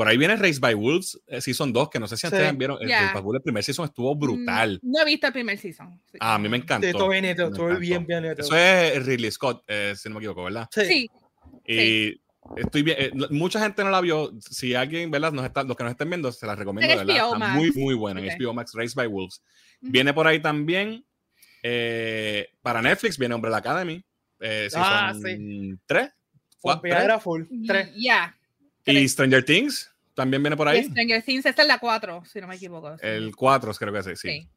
Por ahí viene Race by Wolves, eh, Season 2, que no sé si Sí. ustedes vieron. el Ya. Race by Wolves, el primer season estuvo brutal. Mm, No he visto el primer season. Sí. Ah, a mí me encantó. Sí, todo bien todo encantó. bien, bien. Eso es Ridley Scott, eh, si no me equivoco, ¿verdad? Sí. Sí, Y estoy bien. eh, mucha gente no la vio. Si alguien, ¿verdad? Nos está, los que nos estén viendo, se la recomiendo, En ¿verdad? Está muy, muy buena. En Ok. HBO Max, Race by Wolves. Viene por ahí también. eh, para Netflix viene Umbrella Academy. Eh, Ah, season 3. Pompeadera full. Tres. Ya. Y. Stranger Things también viene por ahí. Stranger Things, esta es la 4, si no me equivoco. sí. El 4, creo que sí. sí. Sí.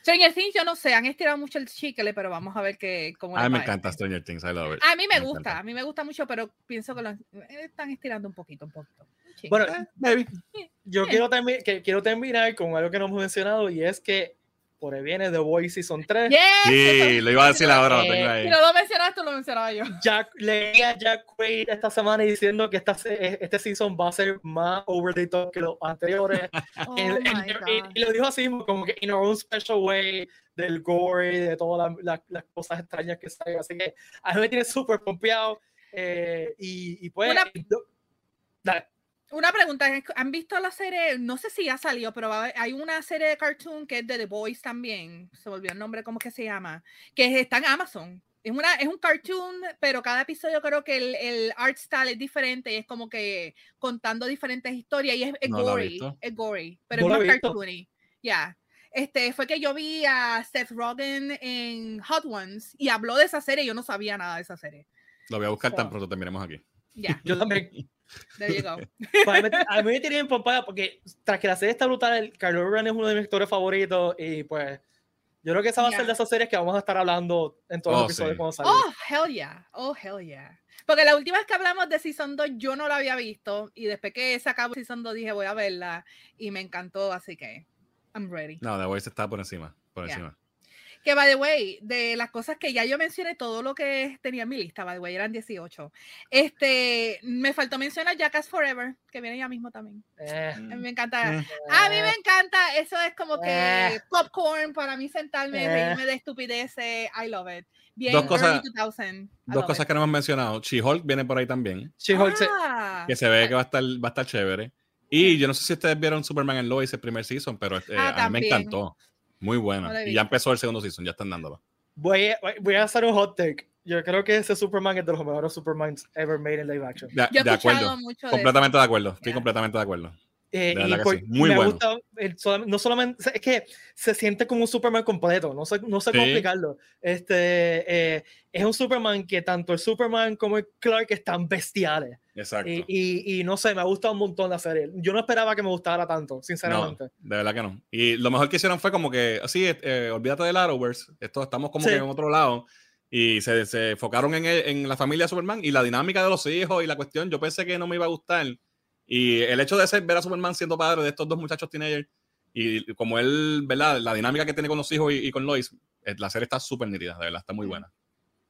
Stranger Things, yo no sé, han estirado mucho el chicle, pero vamos a ver qué, cómo A mí me encanta este. Stranger Things. I love it. A mí me, Me gusta, encanta. a mí me gusta mucho, pero pienso que lo eh, están estirando un poquito, un poquito. Sí. Bueno, maybe. [LAUGHS] yo quiero, termi- que, quiero terminar con algo que no hemos mencionado y es que por ahí viene The Voice Season 3. Yes, Sí, lo iba a decir ahora, lo Eh, tengo ahí. Si no lo mencionaste, lo mencionaba yo. [LAUGHS] Jack, leí a Jack Quaid esta semana diciendo que esta, se- este season va a ser más over the top que los anteriores. [LAUGHS] Oh y- lo dijo así, como que in our own special way, del gore, de todas las- las- las cosas extrañas que salen. Así que a mí me tiene súper pompeado. eh, y, y pues. Una- dale. Una pregunta, ¿han visto la serie? No sé si ya salió, pero hay una serie de cartoon que es de The Boys también. Se volvió el nombre, ¿cómo que se llama? Que está en Amazon. Es, una, es un cartoon, pero cada episodio creo que el, el art style es diferente. Es como que contando diferentes historias y es, es No gory. Es gory, pero No es más cartoony. Ya. Este, fue que yo vi a Seth Rogen en Hot Ones y habló de esa serie. Yo no sabía nada de esa serie. Lo voy a buscar tan Wow. pronto terminemos aquí. Ya, Yo también. There you go. Pues a, mí, me- a mí me tiene bien pompada porque tras que la serie está brutal, el Kylo Ren es uno de mis actores favoritos y pues yo creo que esa va a ser de esas series que vamos a estar hablando en todos Oh, los episodios sí. cuando salga. Oh, hell yeah. Oh, hell yeah. Porque la última vez que hablamos de Season 2 yo no la había visto y después que se acabó Season 2 dije voy a verla y me encantó, así que I'm ready. No, The Voice está por encima. Por Ya. encima. Que, by the way, de las cosas que ya yo mencioné, todo lo que tenía en mi lista, by the way, eran 18. Este, me faltó mencionar Jackass Forever, que viene ya mismo también. Eh, me encanta. Mm. A mí me encanta, eso es como que Eh. popcorn para mí sentarme, Eh. reírme de estupideces, I love it. Bien, Dos cosas- early 2000, I Dos cosas it. que no hemos mencionado. She-Hulk viene por ahí también. She-Hulk Ah. Que se ve que va a estar, va a estar chévere. Y yo no sé si ustedes vieron Superman and Lois el primer season, pero eh, Ah, a mí me encantó. Muy buena. y ya empezó el segundo season, ya están dándolo. voy, a, voy a hacer un hot take. Yo creo que ese Superman es de los mejores Supermans ever made in live action. De, Yo he de acuerdo. mucho de Completamente de acuerdo. Estoy Ya. completamente de acuerdo. Eh, De y por- sí, muy me bueno. gusta el no solamente, es que se siente como un Superman completo, no sé, no sé cómo Sí. explicarlo. Este, eh, es un Superman que tanto el Superman como el Clark están bestiales. Exacto. Y, y, y, no sé, me ha gustado un montón la serie. Yo no esperaba que me gustara tanto, sinceramente. No, de verdad que no. Y lo mejor que hicieron fue como que, así, eh, olvídate del Arrowverse, esto estamos como que en otro lado. Y se, se enfocaron en, en, la familia de Superman y la dinámica de los hijos y la cuestión. Yo pensé que no me iba a gustar. Y el hecho de ser, ver a Superman siendo padre de estos dos muchachos teenagers y como él, ¿verdad? La dinámica que tiene con los hijos y, y con Lois, eh, la serie está súper nítida, de verdad, está muy buena.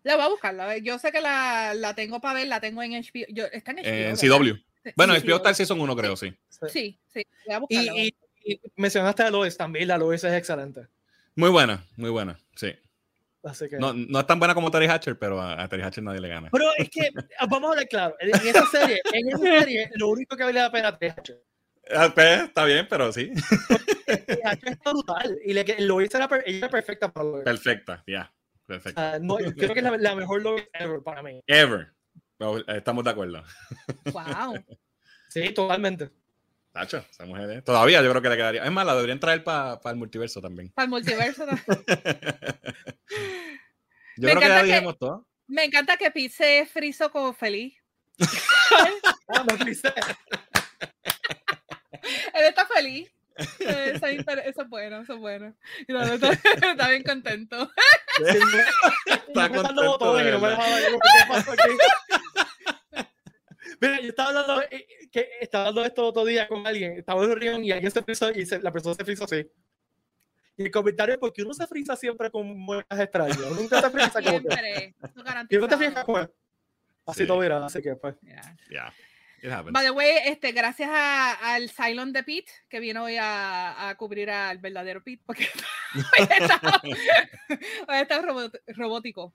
La voy a buscar. Yo sé que la, la tengo para ver, la tengo en HBO. Yo, está en HBO. En CW. Bueno, sí, HBO está el Season 1, creo, sí. Sí, sí. Voy a buscarla, y, y, y, mencionaste a Lois también. La Lois es excelente. Muy buena, muy buena, sí. Así que... no, no, es tan buena como Terry Hatcher, pero a, a Terry Hatcher nadie le gana. Pero es que, vamos a hablar claro, en esa serie, en esa serie, lo único que vale la pena es Terry Hatcher. Ah, pues, está bien, pero sí. Terry Hatcher está brutal. Y le, Lois era, ella era perfecta para Lois. Perfecta, ya. Yeah. Perfecto. Uh, no, creo que es la, la mejor Lois ever para mí. Ever. Estamos de acuerdo. Wow. [LAUGHS] Sí, totalmente. Tacho, esa mujer ¿eh? Todavía yo creo que le quedaría. Es más, la deberían traer para pa el multiverso también. Para el multiverso también. [LAUGHS] yo me creo que ya dijimos todo. Me encanta que Pise friso como feliz. [LAUGHS] ah. Él está feliz. Eso, [LAUGHS] eso, es bueno, eso es bueno. No, está, [LAUGHS] está, bien contento. está contento. Todo de no me ¿Qué pasó aquí? Mira, yo estaba hablando, que estaba hablando esto otro día con alguien, estaba en reunión y alguien se frizó y se, la persona se frizó así. Y el comentario es porque uno se frisa siempre con muecas extrañas. Nunca te frisa como que. Siempre te fijas como Así sí. todo era, así que pues. Ya. Yeah. By the way, este, gracias a, al Cylon de Pete, que vino hoy a, a cubrir al verdadero Pete, porque hoy [LAUGHS] está, hoy está robot, robótico.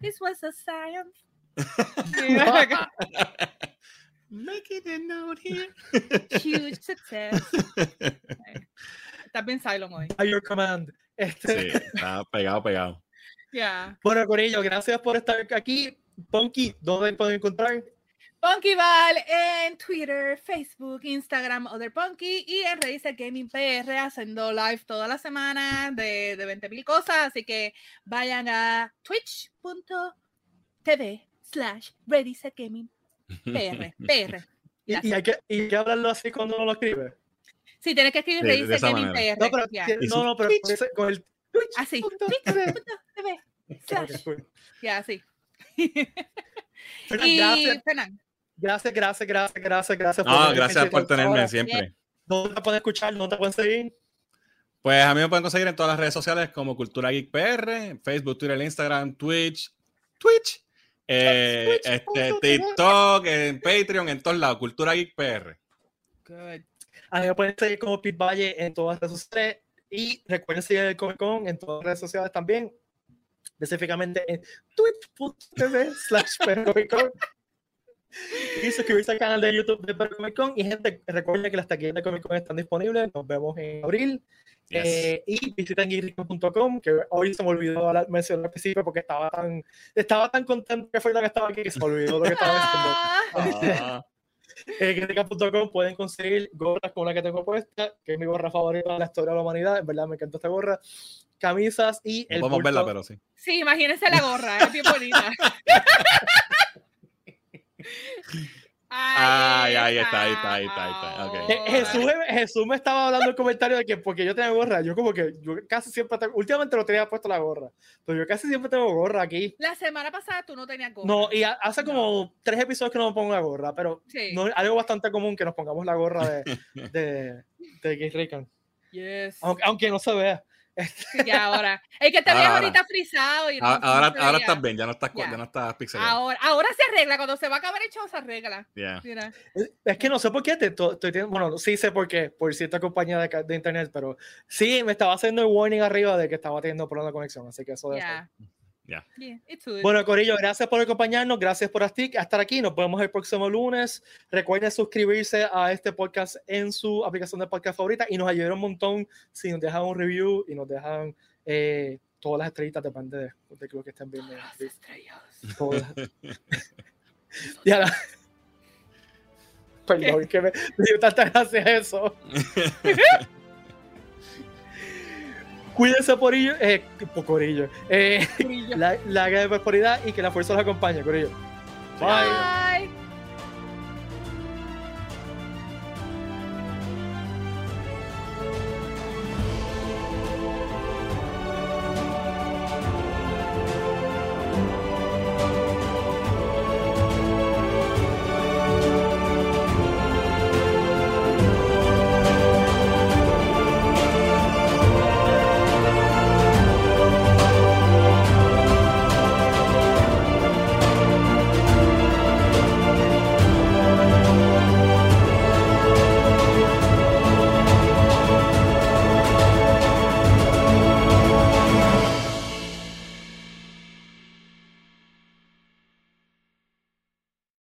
This was a science. [LAUGHS] Making a note here. Huge success. [LAUGHS] Está bien Cylon hoy. A your command. Este... Sí, está pegado, pegado. Yeah. Bueno, Corillo, gracias por estar aquí. Punky, ¿dónde pueden encontrar? Punkyval en Twitter, Facebook, Instagram, Other Punky y en Raíces Gaming PR haciendo live toda la semana de, de 20 mil cosas. Así que vayan a twitch.tv slash Gaming PR. [LAUGHS] PR. ¿Y, y, hay que, ¿Y hay que hablarlo así cuando uno lo escribe? Sí, tienes que escribir Raíces Gaming PR. No, pero, yeah. no, no, pero Twitch. con el Twitch. Así. Twitch.tv [LAUGHS] slash. Ya, así. y gracias. Fernando. Gracias, gracias, gracias, gracias, gracias. No, por gracias por tenerme siempre. ¿Dónde te pueden escuchar? ¿Dónde te pueden seguir? Pues a mí me pueden conseguir en todas las redes sociales como Cultura Geek PR, Facebook, Twitter, Instagram, Twitch, Twitch, eh, Twitch, este, TikTok, en Patreon, en todos lados, Cultura Geek PR. Good. A mí me pueden seguir como Pete Valle en todas las redes sociales y recuerden seguir el Comic Con en todas las redes sociales también, específicamente en twitch.tv slash [LAUGHS] y suscribirse al canal de YouTube de Comic Con. Y gente, recuerden que las taquillas de Comic Con están disponibles. Nos vemos en abril. Yes. Eh, y visiten geekrico.com, que hoy se me olvidó mencionar al principio porque estaba tan, estaba tan contento que fue la que estaba aquí que se me olvidó lo que estaba diciendo. Ah. [LAUGHS] En geekrico.com pueden conseguir gorras como la que tengo puesta, que es mi gorra favorita de la historia de la humanidad. En verdad, me encanta esta gorra. Camisas y el. No podemos verla, pero sí. Sí, imagínense la gorra, es bien bonita. [LAUGHS] Ay, ahí está, ahí está, ahí está, ahí está. Okay. Jesús, Jesús, me estaba hablando el comentario de que porque yo tengo gorra, yo como que yo casi siempre tengo, últimamente no tenía puesto la gorra, pero yo casi siempre tengo gorra aquí. La semana pasada tú no tenías gorra. No, y hace como no. tres episodios que no me pongo la gorra, pero sí. no, algo bastante común que nos pongamos la gorra de, [LAUGHS] de, de Gay Rican. Yes. Aunque, aunque no se vea. Sí, ahora. Es que te ves ahorita frisado. Y no, ahora, no ahora estás bien, ya no estás, yeah. ya no estás pixelado. Ahora, ahora se arregla, cuando se va a acabar el show se arregla. Yeah. Es que no sé por qué, te, estoy, bueno, sí sé por qué, por cierta compañía de, de, internet, pero sí me estaba haciendo el warning arriba de que estaba teniendo problemas de conexión, así que eso yeah. Yeah. Yeah, bueno, Corillo, gracias por acompañarnos, gracias por estar aquí. Nos vemos el próximo lunes. Recuerden suscribirse a este podcast en su aplicación de podcast favorita y nos ayudará un montón si nos dejan un review y nos dejan eh, todas las estrellitas, depende de, de lo que estén viendo. Las estrellas. Todas. [LAUGHS] Perdón, que me, me dio tanta gracia eso. [LAUGHS] Cuídense por ello, eh, por Corillo. Eh, [LAUGHS] la, la prosperidad y que la fuerza los acompañe, Corillo. Bye. Bye.